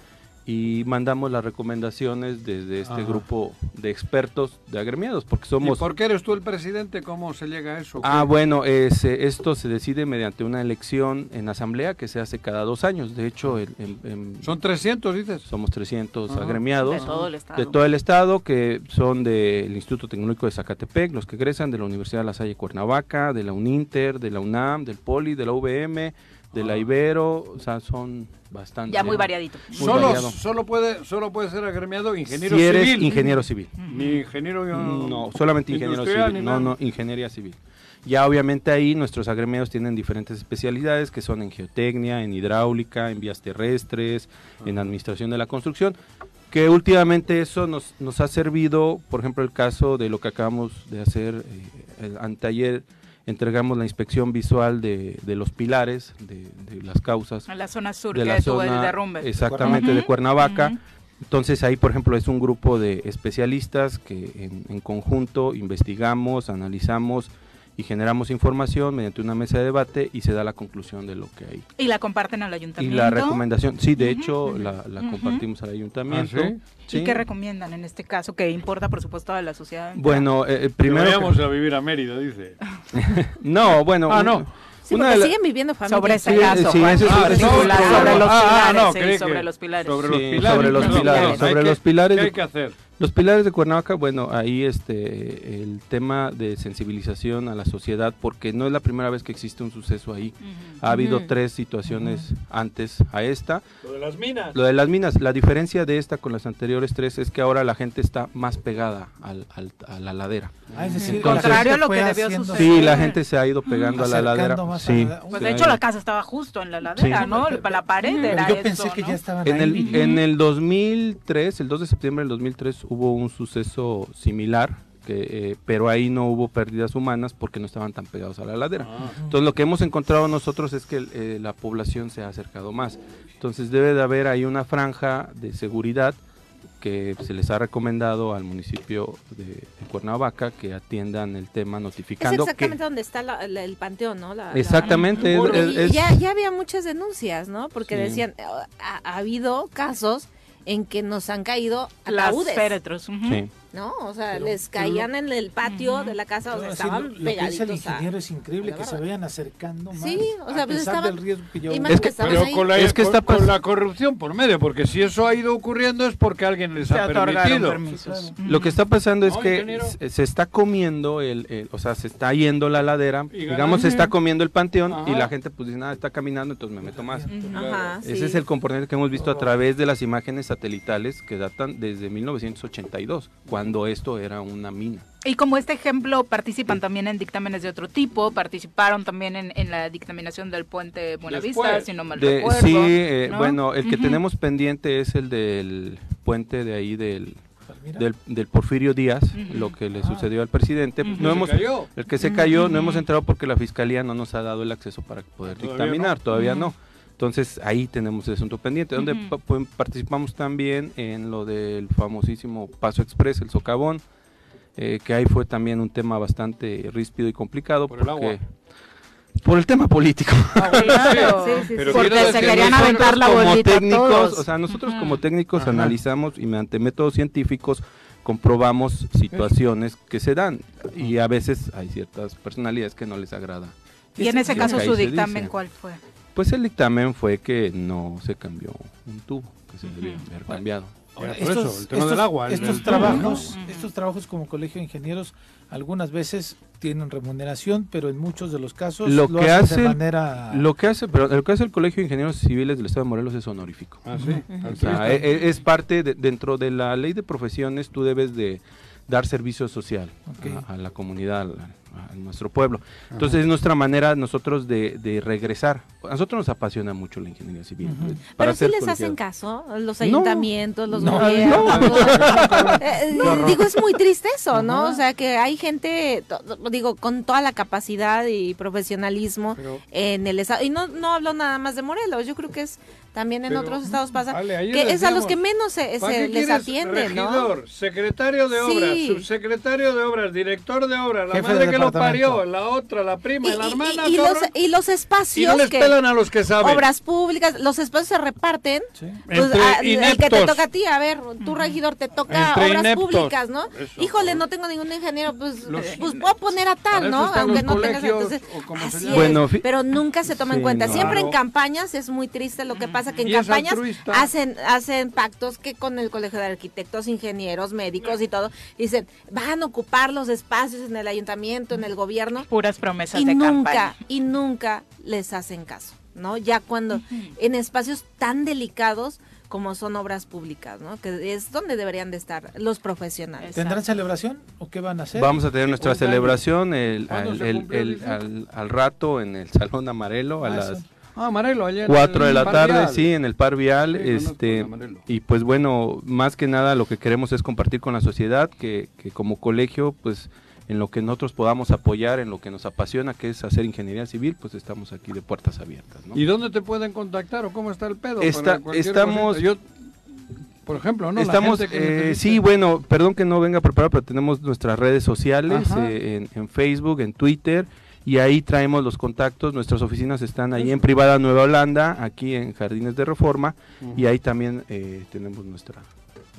y mandamos las recomendaciones desde este Ajá. grupo de expertos de agremiados porque ¿Y somos por qué eres tú el presidente? ¿Cómo se llega a eso? Ah, ¿Qué? bueno, es, eh, esto se decide mediante una elección en asamblea que se hace cada dos años. De hecho, el- el- em, Son 300, dices. somos 300 Ajá. agremiados De todo el estado. de todo el estado, que son del Instituto Tecnológico de Zacatepec, los que egresan de la Universidad de La Salle Cuernavaca, de la UNINTER, de la UNAM, del POLI, de la UVM, de la Ibero, o sea, son bastante. Ya muy variadito. muy Solo, variado. solo, puede, solo puede ser agremiado ingeniero Si eres civil. ingeniero civil. Ni ingeniero... No, solamente ingeniero civil. No, no, ingeniería civil. Ya obviamente ahí nuestros agremiados tienen diferentes especialidades que son en geotecnia, en hidráulica, en vías terrestres, en administración de la construcción, que últimamente eso nos, nos ha servido, por ejemplo, el caso de lo que acabamos de hacer eh, el anteayer, entregamos la inspección visual de, de los pilares, de, de las causas En la zona sur de que la el zona, derrumbe. exactamente de Cuernavaca. Entonces ahí, por ejemplo, es un grupo de especialistas que en, en conjunto investigamos, analizamos y generamos información mediante una mesa de debate y se da la conclusión de lo que hay. Y la comparten al Y ayuntamiento. la recomendación, sí, de hecho la, la compartimos al ayuntamiento. ¿Ah, sí? ¿Y Sí. qué recomiendan en este caso? Que importa, por supuesto, a la sociedad. Bueno, eh, eh, Que primero... vayamos que- a vivir a Mérida, dice. no, bueno... Ah, no. Sí, una la- siguen viviendo familias. Sobre ese Sí, caso, sobre, un- sobre sobre- los pilares, no, sí, creí sobre los pilares. sobre los pilares. sobre los pilares, sobre los pilares ¿Qué hay que hacer? Los pilares de Cuernavaca, bueno, ahí este el tema de sensibilización a la sociedad, porque no es la primera vez que existe un suceso ahí. Ha habido tres situaciones antes a esta. Lo de las minas. Lo de las minas, la diferencia de esta con las anteriores tres es que ahora la gente está más pegada al- al- a la ladera. Ah, es decir, Entonces- la gente Contrario a lo que debió suceder. Sí, la gente se ha ido pegando a la ladera. más a Sí, la- Pues de hecho ido. la casa estaba justo en la ladera, Sí. ¿no? La pared era yo esto, pensé que ¿no? ya estaban En ahí. el, en el 2003, el 2 de septiembre del 2003, hubo un suceso similar, que, eh, pero ahí no hubo pérdidas humanas porque no estaban tan pegados a la ladera. Entonces lo que hemos encontrado nosotros es que eh, la población se ha acercado más. Entonces debe de haber ahí una franja de seguridad que se les ha recomendado al municipio de, de Cuernavaca que atiendan el tema Es notificando que exactamente donde está la- la- el panteón, ¿no? La- exactamente es- es- ya, ya había muchas denuncias, ¿no? Porque Sí. decían, ha, ha habido casos en que nos han caído Las ataúdes, féretros. ujú. sí. ¿No? O sea, Pero- les pero caían en el patio de la casa, o sea, sí, estaban lo, lo que dice el a- ingeniero es increíble que se vayan acercando más Sí, o sea, a pues estaban- del riesgo que yo y más Es que Pero ahí. con la, Es que con- está con la corrupción por medio, porque si eso ha ido ocurriendo es porque alguien les Se ha permitido. permisos. Lo que está pasando es No, que ingeniero. se, está comiendo el, el- o sea, se está yendo la ladera, Y digamos, se está comiendo el panteón y la gente pues dice, nada, está caminando, entonces me meto más. Ajá, Ese sí. es el componente que hemos visto a través de las imágenes satelitales que datan desde 1982, cuando esto era una mina. Y como este ejemplo, participan también en dictámenes de otro tipo, participaron también en, en la dictaminación del puente Buenavista, Después. si no mal De- recuerdo. sí, eh, ¿no? bueno, el que tenemos pendiente es el del puente de ahí del, del, del Porfirio Díaz, lo que le Ah. sucedió al presidente. Ujú. No Se hemos, cayó. el que se cayó, no hemos entrado porque la fiscalía no nos ha dado el acceso para poder Todavía dictaminar, no. todavía no. Entonces ahí tenemos el asunto pendiente, donde Ujú. pa- pu- participamos también en lo del famosísimo Paso Express, el socavón, eh, que ahí fue también un tema bastante ríspido y complicado. Por el porque- agua. Por el tema político. Claro. Sí, sí, sí. Pero Porque se querían aventar la como bolita técnicos, todos. o sea, nosotros Ujú. como técnicos Ajá. analizamos y mediante métodos científicos comprobamos situaciones que se dan y a veces hay ciertas personalidades que no les agrada. Y en ese caso su dictamen. ¿cuál fue? Pues el dictamen fue que no se cambió un tubo, que se debía haber cambiado. Ahora, Por eso, estos, el tema estos- del agua, el- estos el tubo, trabajos, ¿no? estos trabajos como colegio de ingenieros algunas veces tienen remuneración, pero en muchos de los casos Lo lo, que hacen hace de manera Lo que hace, pero lo que hace el Colegio de Ingenieros Civiles del Estado de Morelos es honorífico. Ah, sí. O sea, e- e- es, parte de- dentro de la ley de profesiones, tú debes de dar servicio social Ok. a, a la comunidad, a nuestro pueblo. Entonces es nuestra manera nosotros de, de regresar. A nosotros nos apasiona mucho la ingeniería civil. Pero sí les colegiados. hacen caso, los No. ayuntamientos, los No, gobiernos. no. Eh, digo, es muy triste eso, ¿no? O sea, que hay gente, digo, con toda la capacidad y profesionalismo en el estado. Y no, no hablo nada más de Morelos, yo creo que es también en Pero, otros estados pasa, que es a los que menos se, ¿para se qué les atiende, ¿no? regidor, secretario de obras, Sí. subsecretario de obras, director de obras, la Jefe madre que lo parió, la otra, la prima, y, la hermana, y, los, y los espacios Y no les que pelan a los que saben. obras públicas los espacios se reparten pues, Entre a- el que te toca a ti a ver tu regidor te toca Entre obras ineptos. públicas no Eso, híjole no tengo ningún ingeniero pues Los- pues puedo poner a tal no aunque no tengas entonces así. Bueno, es, fi- pero nunca se toma en cuenta. no. siempre en campañas es muy triste lo que pasa que en campañas hacen hacen pactos que con el colegio de arquitectos ingenieros médicos y todo dicen van a ocupar los espacios en el ayuntamiento en el gobierno Puras promesas y de nunca campaña. y nunca les hacen caso, ¿no? Ya cuando en espacios tan delicados como son obras públicas, ¿no? Que es donde deberían de estar los profesionales. ¿Tendrán celebración o qué van a hacer? Vamos a tener nuestra celebración el, ¿Cuándo al, se el- cumple, el- dice? al, al rato en el Salón Amarelo a Ah, las eso. Ah, Amarelo, allá en 4 de la tarde, Vial. sí, en el Par Vial. Sí, este, y pues bueno, más que nada lo que queremos es compartir con la sociedad que, que como colegio, pues en lo que nosotros podamos apoyar, en lo que nos apasiona, que es hacer ingeniería civil, pues estamos aquí de puertas abiertas. ¿no? ¿Y dónde te pueden contactar o cómo está el pedo? Está- estamos-? Yo, por ejemplo, ¿no? Estamos, eh, sí, bueno, perdón que no venga preparado, pero tenemos nuestras redes sociales eh, en, en Facebook, en Twitter, y ahí traemos los contactos. Nuestras oficinas están ahí en Privada Nueva Holanda, aquí en Jardines de Reforma, y ahí también eh, tenemos nuestra,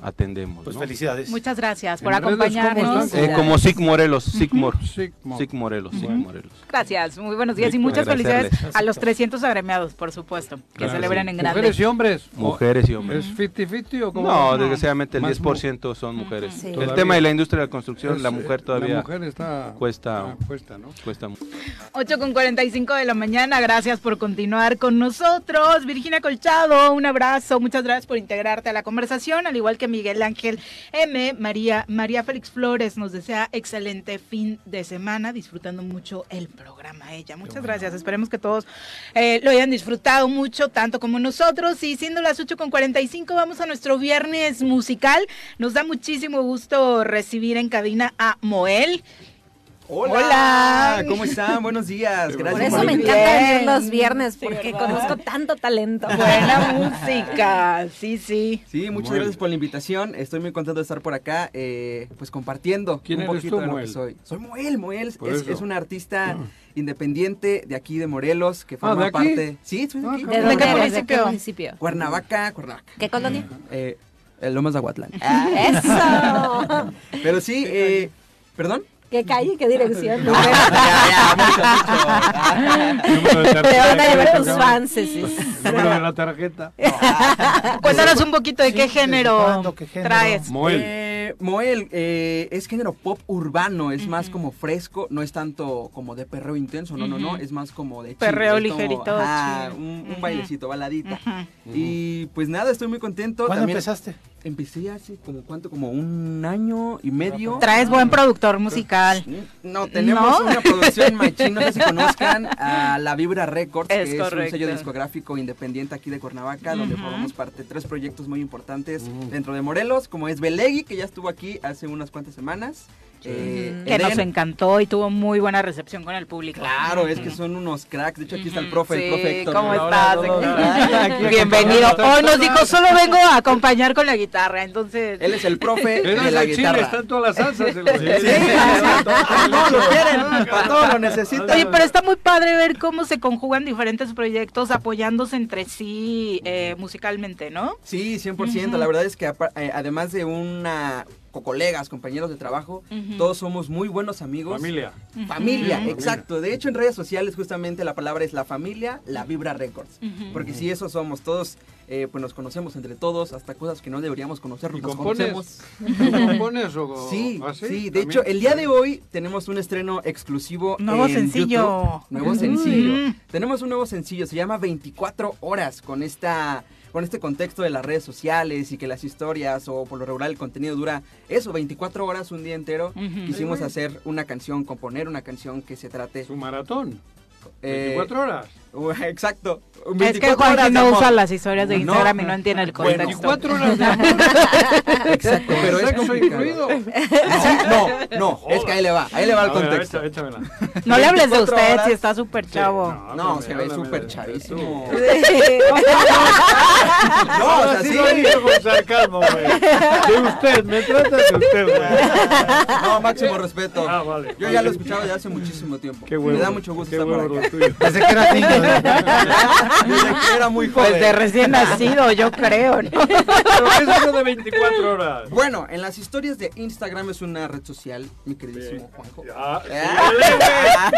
atendemos. Pues ¿no? felicidades. Muchas gracias por En redes, ¿cómo acompañarnos. Eh, como SIC Morelos, Ujú. Mor- SIC Morelos, Ujú. Morelos. Gracias, muy buenos días y muchas felicidades a los 300 agremiados, por supuesto, que Claro, celebran sí. en grande. ¿Mujeres y hombres? ¿O Mujeres y hombres. ¿Es 50-50 o cómo? No, desgraciadamente el Más 10% son mujeres. Sí. El tema de la industria de la construcción, Es, la eh, mujer todavía La mujer está... cuesta, cuesta, ¿no? cuesta mucho. 8 con 45 de la mañana, gracias por continuar con nosotros. Virginia Colchado, un abrazo, muchas gracias por integrarte a la conversación, al igual que Miguel Ángel M. María, María Félix Flores nos desea excelente fin de semana, disfrutando mucho el programa ella. Muchas gracias, esperemos que todos eh, lo hayan disfrutado mucho, tanto como nosotros. Y siendo las 8 con 45, vamos a nuestro viernes musical. Nos da muchísimo gusto recibir en cabina a Moel. Hola, Hola. ¿cómo están? Buenos días. Gracias Por eso la me encanta venir los viernes, porque conozco tanto talento. Buena música, sí, sí. Sí, muchas gracias por la invitación. Estoy muy contento de estar por acá, eh, pues compartiendo ¿Quién un eres poquito tú, de lo que Moel? soy. Soy Moel, Moel Por es, es un artista independiente de aquí de Morelos que Ah, forma ¿de aquí? parte. Sí, soy de Ah, aquí. ¿De ¿De dónde qué eres? ¿De municipio? qué municipio? Cuernavaca, Cuernavaca. ¿Qué colonia? Eh, el Lomas de Aguatlán. Ah, ¡Eso! Pero sí, eh, ¿perdón? ¿Qué calle? ¿Qué dirección? ya, ya, mucho, mucho. Número de Te tarjeta van a llevar cabrón. fans. sí, sí. Número de la tarjeta. Cuéntanos un poquito de Sí, qué ¿desde género cuándo? ¿Qué género? traes. Moel. Eh, Moel, eh, es género pop urbano, es más como fresco, no es tanto como de perreo intenso, no, no, no, es más como de chill, Perreo ligerito, un, bailecito, baladita. Y pues nada, estoy muy contento. ¿Cuándo También empezaste? Empecé hace como cuánto, como un año y medio. Traes buen productor musical. No, tenemos ¿No? una producción machín, no sé si conozcan a La Vibra Records, Es que es un sello discográfico independiente aquí de Cuernavaca, donde formamos parte de tres proyectos muy importantes dentro de Morelos, como es Belegui, que ya estuvo aquí hace unas cuantas semanas. Eh, Que nos encantó y tuvo muy buena recepción con el público. Claro, es que son unos cracks. De hecho, aquí está el profe, sí, el profe Héctor. ¿cómo estás? hola, Bienvenido. Hoy nos dijo, solo vengo a acompañar con la guitarra, entonces... Él es el profe Él de es la chile, guitarra. está en todas las salsas. el güey. Sí, sí, sí, para todo lo quieren, para todo lo necesitan. Oye, pero está muy padre ver cómo se conjugan diferentes proyectos apoyándose entre sí eh, musicalmente, ¿no? Sí, 100%. La verdad es que eh, además de una co- colegas, compañeros de trabajo, todos somos muy buenos amigos. Familia. Familia, exacto. De hecho, en redes sociales justamente la palabra es la familia, la Vibra Records. Porque si eso somos todos, eh, pues nos conocemos entre todos, hasta cosas que no deberíamos conocernos, ¿Y nos compones? conocemos. ¿Tú compones o...? Sí, ¿Ah, sí, de ¿También? hecho, el día de hoy tenemos un estreno exclusivo. Nuevo en sencillo. YouTube. Nuevo sencillo. Tenemos un nuevo sencillo, se llama 24 horas, con esta con este contexto de las redes sociales y que las historias o por lo regular el contenido dura eso, 24 horas, un día entero, quisimos hacer una canción, componer una canción que se trate... Un maratón. Eh, 24 horas. Exacto. Es 24 que Juan no amor. usa las historias de No. Instagram y no entiende el Bueno, contexto. 24 horas de Exacto, pero es ¿Sexo complicado. incluido? No, no, es que ahí le va, ahí le va el ver, contexto. échamela. No le hables de 24 usted horas. si está súper chavo. No, se ve súper chavísimo. No, No, o sea, sí sí. lo digo con sarcasmo, güey. De usted, me trata de usted, güey. No, máximo respeto. Ah, vale. Yo ya lo he escuchado desde hace muchísimo tiempo. Qué huevo. Me da mucho gusto Qué estar por acá. Desde que era niño. Desde que era muy joven. Pues de recién nacido, yo creo, ¿no? Pero ¿qué es eso de 24 horas? Bueno, en las historias de Instagram es una red social, mi queridísimo Juanjo. Ah, Ah.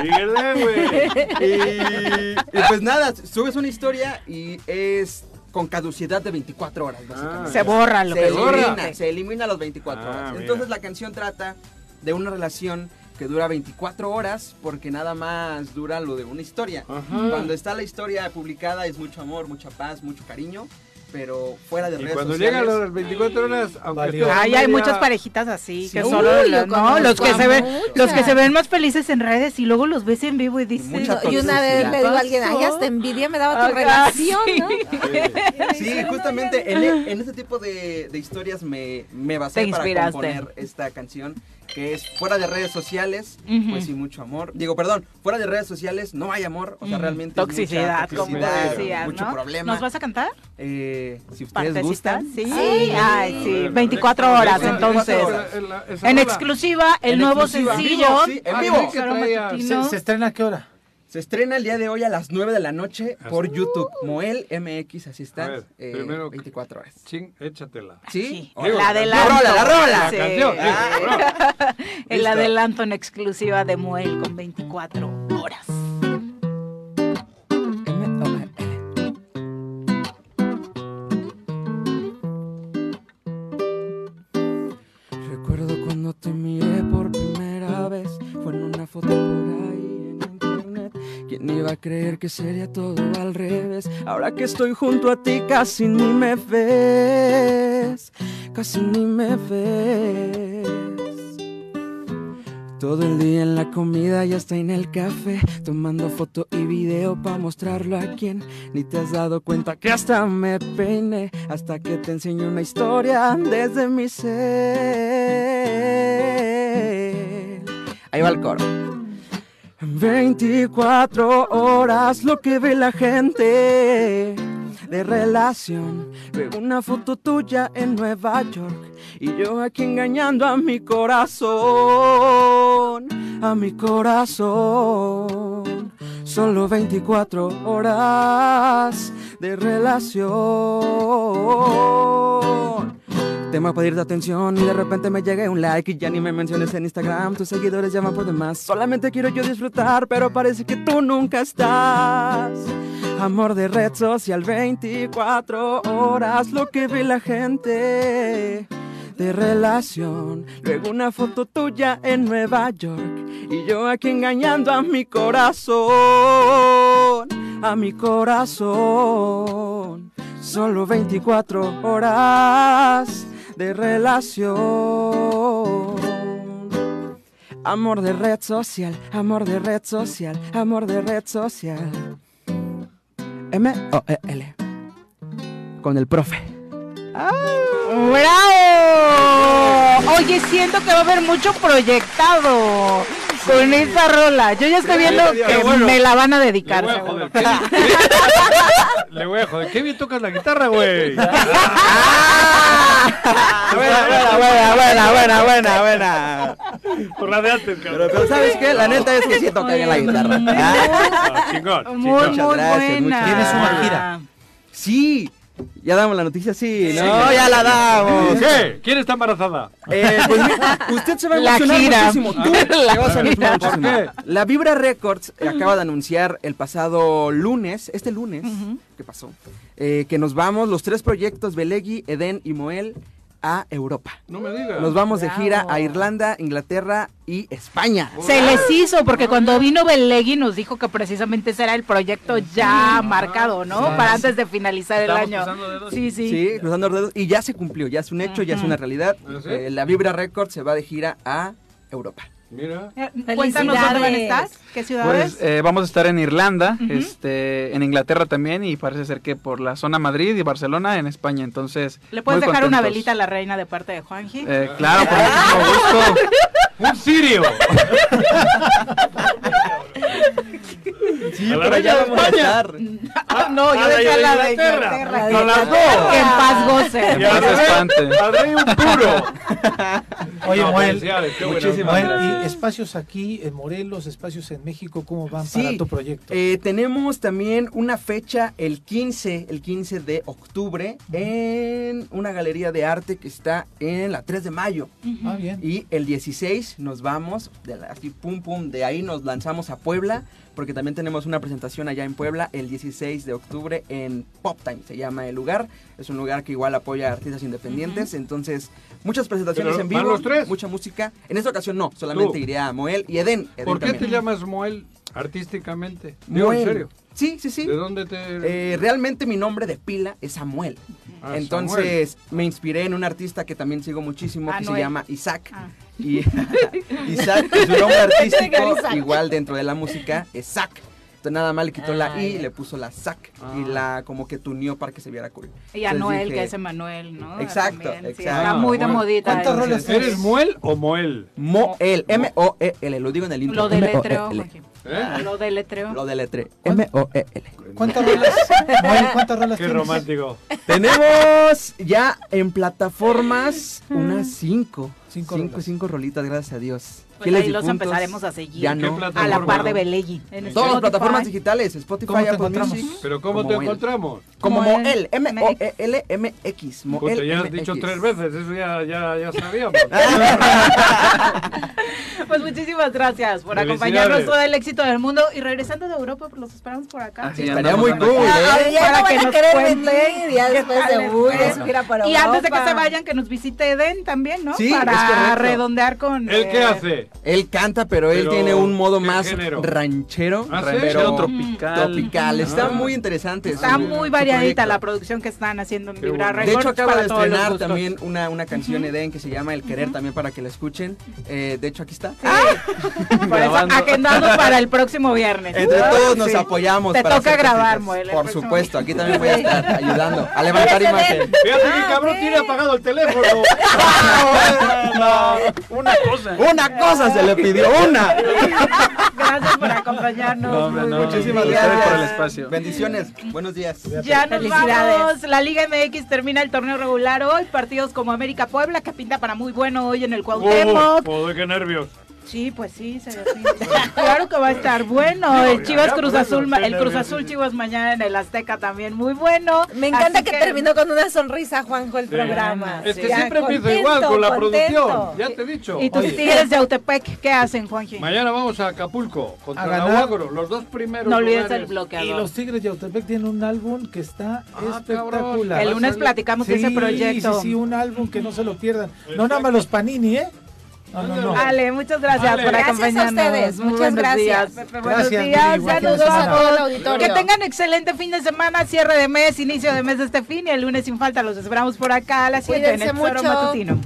síguele, güey. Síguele, güey. Y, y pues nada, subes una historia y es con caducidad de 24 horas, básicamente. Se borra lo se que elimina, se elimina las 24 Ah, horas. mira. Entonces la canción trata de una relación que dura 24 horas porque nada más dura lo de una historia. Ajá. Cuando está la historia publicada es mucho amor, mucha paz, mucho cariño, pero fuera de Y redes cuando sociales. llegan las 24 horas, aunque Ay, hay media- muchas parejitas así, que Sí. solo Uy, los, ¿no? los que se ven, muchas. los que se ven más felices en redes y luego los ves en vivo y dices, mucha Y una vez le digo a alguien, ay, hasta envidia me daba tu Ajá, relación, ¿no? Sí, justamente en, e- en este tipo de, de historias me, me basé para componer esta canción que es fuera de redes sociales, Ujú. pues sí mucho amor. Digo, perdón, fuera de redes sociales no hay amor, o sea, realmente es toxicidad, mucha como toxicidad, decías, mucho ¿no? problema. ¿Nos vas a cantar? Eh, si ustedes ¿Partecitas? gustan. Sí. Sí. Ay, sí. A ver, 24 esa- horas, esa- entonces. esa- En exclusiva, el En nuevo exclusiva. sencillo. En vivo, sí, en vivo. ¿Se, se estrena a qué hora? Se estrena el día de hoy a las 9 de la noche por YouTube. Moel MX, así está. ver, eh, primero- 24 horas. Ching, échatela. ¿Sí? Sí, Digo, el la adelanto. rola, la rola. La Sí. canción, digo, Ah. El adelanto en exclusiva de Moel con 24 horas. Creer que sería todo al revés? Ahora que estoy junto a ti casi ni me ves, casi ni me ves. Todo el día en la comida y hasta en el café, tomando foto y video para mostrarlo a quien. Ni te has dado cuenta que hasta me peiné, hasta que te enseño una historia desde mi ser. Ahí va el coro. 24 horas lo que ve la gente de relación. Luego una foto tuya en Nueva York y yo aquí engañando a mi corazón, a mi corazón. Solo 24 horas de relación. Tema a pedirte atención y de repente me llegue un like y ya ni me menciones en Instagram. Tus seguidores llaman por demás. Solamente quiero yo disfrutar, pero parece que tú nunca estás. Amor de red social 24 horas, lo que ve la gente de relación. Luego una foto tuya en Nueva York y yo aquí engañando a mi corazón, a mi corazón. Solo 24 horas de relación. Amor de red social, amor de red social, amor de red social. M-O-E-L. Con el profe. ¡Bravo! Oye, siento que va a haber mucho proyectado con esta rola. Yo ya estoy viendo que bueno. me la van a Le dedicar. voy a joder. ¿qué- Le voy a joder. Qué bien tocas la guitarra, güey. Buena, buena, buena, buena, buena, buena, buena. Por la de antes, cabrón. Pero, pero ¿sabes qué? La neta es que sí toca bien la guitarra. Ah, chingón, Muy, chingón. Muchas muy gracias, buena. Tienes una gira. Sí. Ya damos la noticia, sí. No, ya la damos. ¿Qué? ¿Quién está embarazada? Eh, pues usted se va a La emocionar gira. muchísimo. Tú La te vas a emocionar gira. muchísimo. ¿Por qué? La Vibra Records acaba de anunciar el pasado lunes, este lunes, ¿qué pasó? Eh, que nos vamos, los tres proyectos, Belegui, Eden y Moel, a Europa. No me digas. Nos vamos de gira a. Irlanda, Inglaterra y España. Se les hizo, porque cuando vino Belegui nos dijo que precisamente ese era el proyecto ya marcado, ¿no? Sí. Para antes de finalizar el año. cruzando dedos. Sí, sí. Sí, cruzando los dedos. Y ya se cumplió, ya es un hecho, ya es una realidad. ¿Ah, sí? Eh, la Vibra Records se va de gira a Europa. Mira. Eh, Cuéntanos dónde van a estar, qué ciudades. Pues eh, vamos a estar en Irlanda, este, en Inglaterra también y parece ser que por la zona Madrid y Barcelona en España. Entonces, Le puedes muy dejar una velita a la reina de parte de Juanji. Eh, claro, con muchísimo gusto. ¡Un sirio! Sí, pero de vamos a estar. Ah, no, yo decía de la de Inglaterra. A las dos. Que en paz goce. Rey- al rey un puro. Oye, No, Moel, Muchísimas Moel, gracias. y espacios aquí en Morelos, espacios en México, ¿cómo van Sí, para tu proyecto? eh, tenemos también una fecha el 15, el 15 de octubre en una galería de arte que está en la 3 de mayo. Ah, bien. Y el 16 nos vamos, de la- así pum pum, de ahí nos lanzamos a Puebla, porque también tenemos una presentación allá en Puebla el 16 de octubre en Pop Time, se llama el lugar. Es un lugar que igual apoya a artistas independientes, entonces muchas presentaciones Pero, en ¿van vivo, los tres? mucha música. En esta ocasión no, solamente Tú. iré a Moel y Eden. Eden ¿Por qué también. te llamas Moel artísticamente? Digo, en Moel. serio. Sí, sí, sí. ¿De dónde te...? Eh, realmente mi nombre de pila es Samuel. Ah, Entonces me inspiré en un artista que también sigo muchísimo que se llama Isaac. Ah. Y Isaac, su nombre artístico, igual dentro de la música, es Zac. Entonces nada más le quitó la Ah, I y le puso la. Ah. Y la como que tunió para que se viera cool. Y Anuel, dije, que es Emanuel, ¿no? Exacto, También, sí, exacto. está muy de Moel. modita. ¿Cuántas Entonces, rolas tienes? ¿Eres Moel o Moel? Moel, M-O-E-L, lo digo en el intro. Lo deletreo, M-O-E-L. Joaquín. ¿Eh? Lo deletreo. Lo deletré. M-O-E-L. ¿Cuántas rolas, Moel, ¿cuántas rolas Qué romántico. Tenemos ya en plataformas unas cinco. Cinco Cinco, rolas. cinco rolitas, gracias a Dios. Pues los empezaremos a seguir. Ya ¿Qué no. A la par de Belegui. En Todas las plataformas digitales, Spotify, ¿Cómo te Apple encontramos? Music. ¿Pero cómo como te encontramos? Como Moel. Moel, M-O-E-L-M-X. Puta, Moel, ya has dicho tres veces, eso ya, ya, ya sabíamos. Pues muchísimas gracias por acompañarnos todo el éxito del mundo. Y regresando de Europa, pues los esperamos por acá. Así Estaría muy cool, ¿eh? ya Para no que van a querer venir ya después de Y antes de que se vayan, que nos visite Eden también, ¿no? Sí, correcto. redondear con. ¿Él qué eh, hace? Él canta, pero él Pero, tiene un modo ¿qué más género? ranchero, ¿Ah, sí? Género tropical. tropical. Está Ah. muy interesante. Está su- muy variadita la producción que están haciendo en Vibra bueno. De hecho, acaba de estrenar también una, una canción Eden que se llama El Querer también para que la escuchen. Eh, de hecho, aquí está. Por eso, agendando para el próximo viernes. Entre todos nos Sí. apoyamos. Te para toca grabar. Moel, el Por supuesto, aquí también voy a estar ayudando a levantar imagen. Fíjate Ah, que cabrón tiene apagado el teléfono. Una cosa. Una cosa se le pidió, una. Gracias por acompañarnos. No, no. Muchísimas gracias por el espacio. Bendiciones. Buenos días. Ya nos Felicidades. vamos. La Liga MX termina el torneo regular hoy. Partidos como América Puebla, que pinta para muy bueno hoy en el Cuauhtémoc. Qué nervios. Sí, pues sí, se Claro que va a estar bueno. El Chivas ya, Cruz Azul, el Cruz. Azul Chivas mañana en el Azteca también muy bueno. Me encanta Así que, terminó con una sonrisa, Juanjo, el Sí. programa. Es que siempre empieza contento, igual con la contento. producción. Ya te he dicho. Y tus Oye. tigres de Autepec, ¿qué hacen, Juanji? Mañana vamos a Acapulco contra. Huágoro, los dos primeros. No olvides lugares. el bloqueador. Y los Tigres de Autepec tienen un álbum que está Ah, espectacular. El lunes platicamos de ese Sí, proyecto. Sí, sí, un álbum que no se lo pierdan. No nada más los Panini, ¿eh? No, no, no. Ale, muchas gracias Ale. por Gracias a acompañarnos. ustedes, Muy muchas buenos gracias. días, buenos Gracias, días. Miri, Saludos a semana. todos. auditorio. Que tengan excelente fin de semana, cierre de mes, inicio de mes de este fin y el lunes sin falta los esperamos por acá a las 7 en el Foro mucho. Matutino.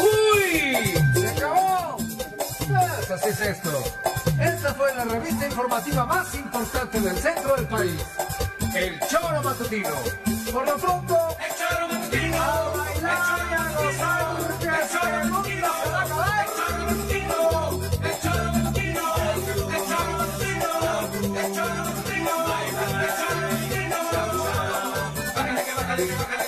¡Uy! ¡Se acabó! Pues así es esto. Esta fue la revista informativa más importante del centro del país. El Choro Matutino. Por lo pronto, el Choro Matutino. A bailar y a gozar, calientito, calientito.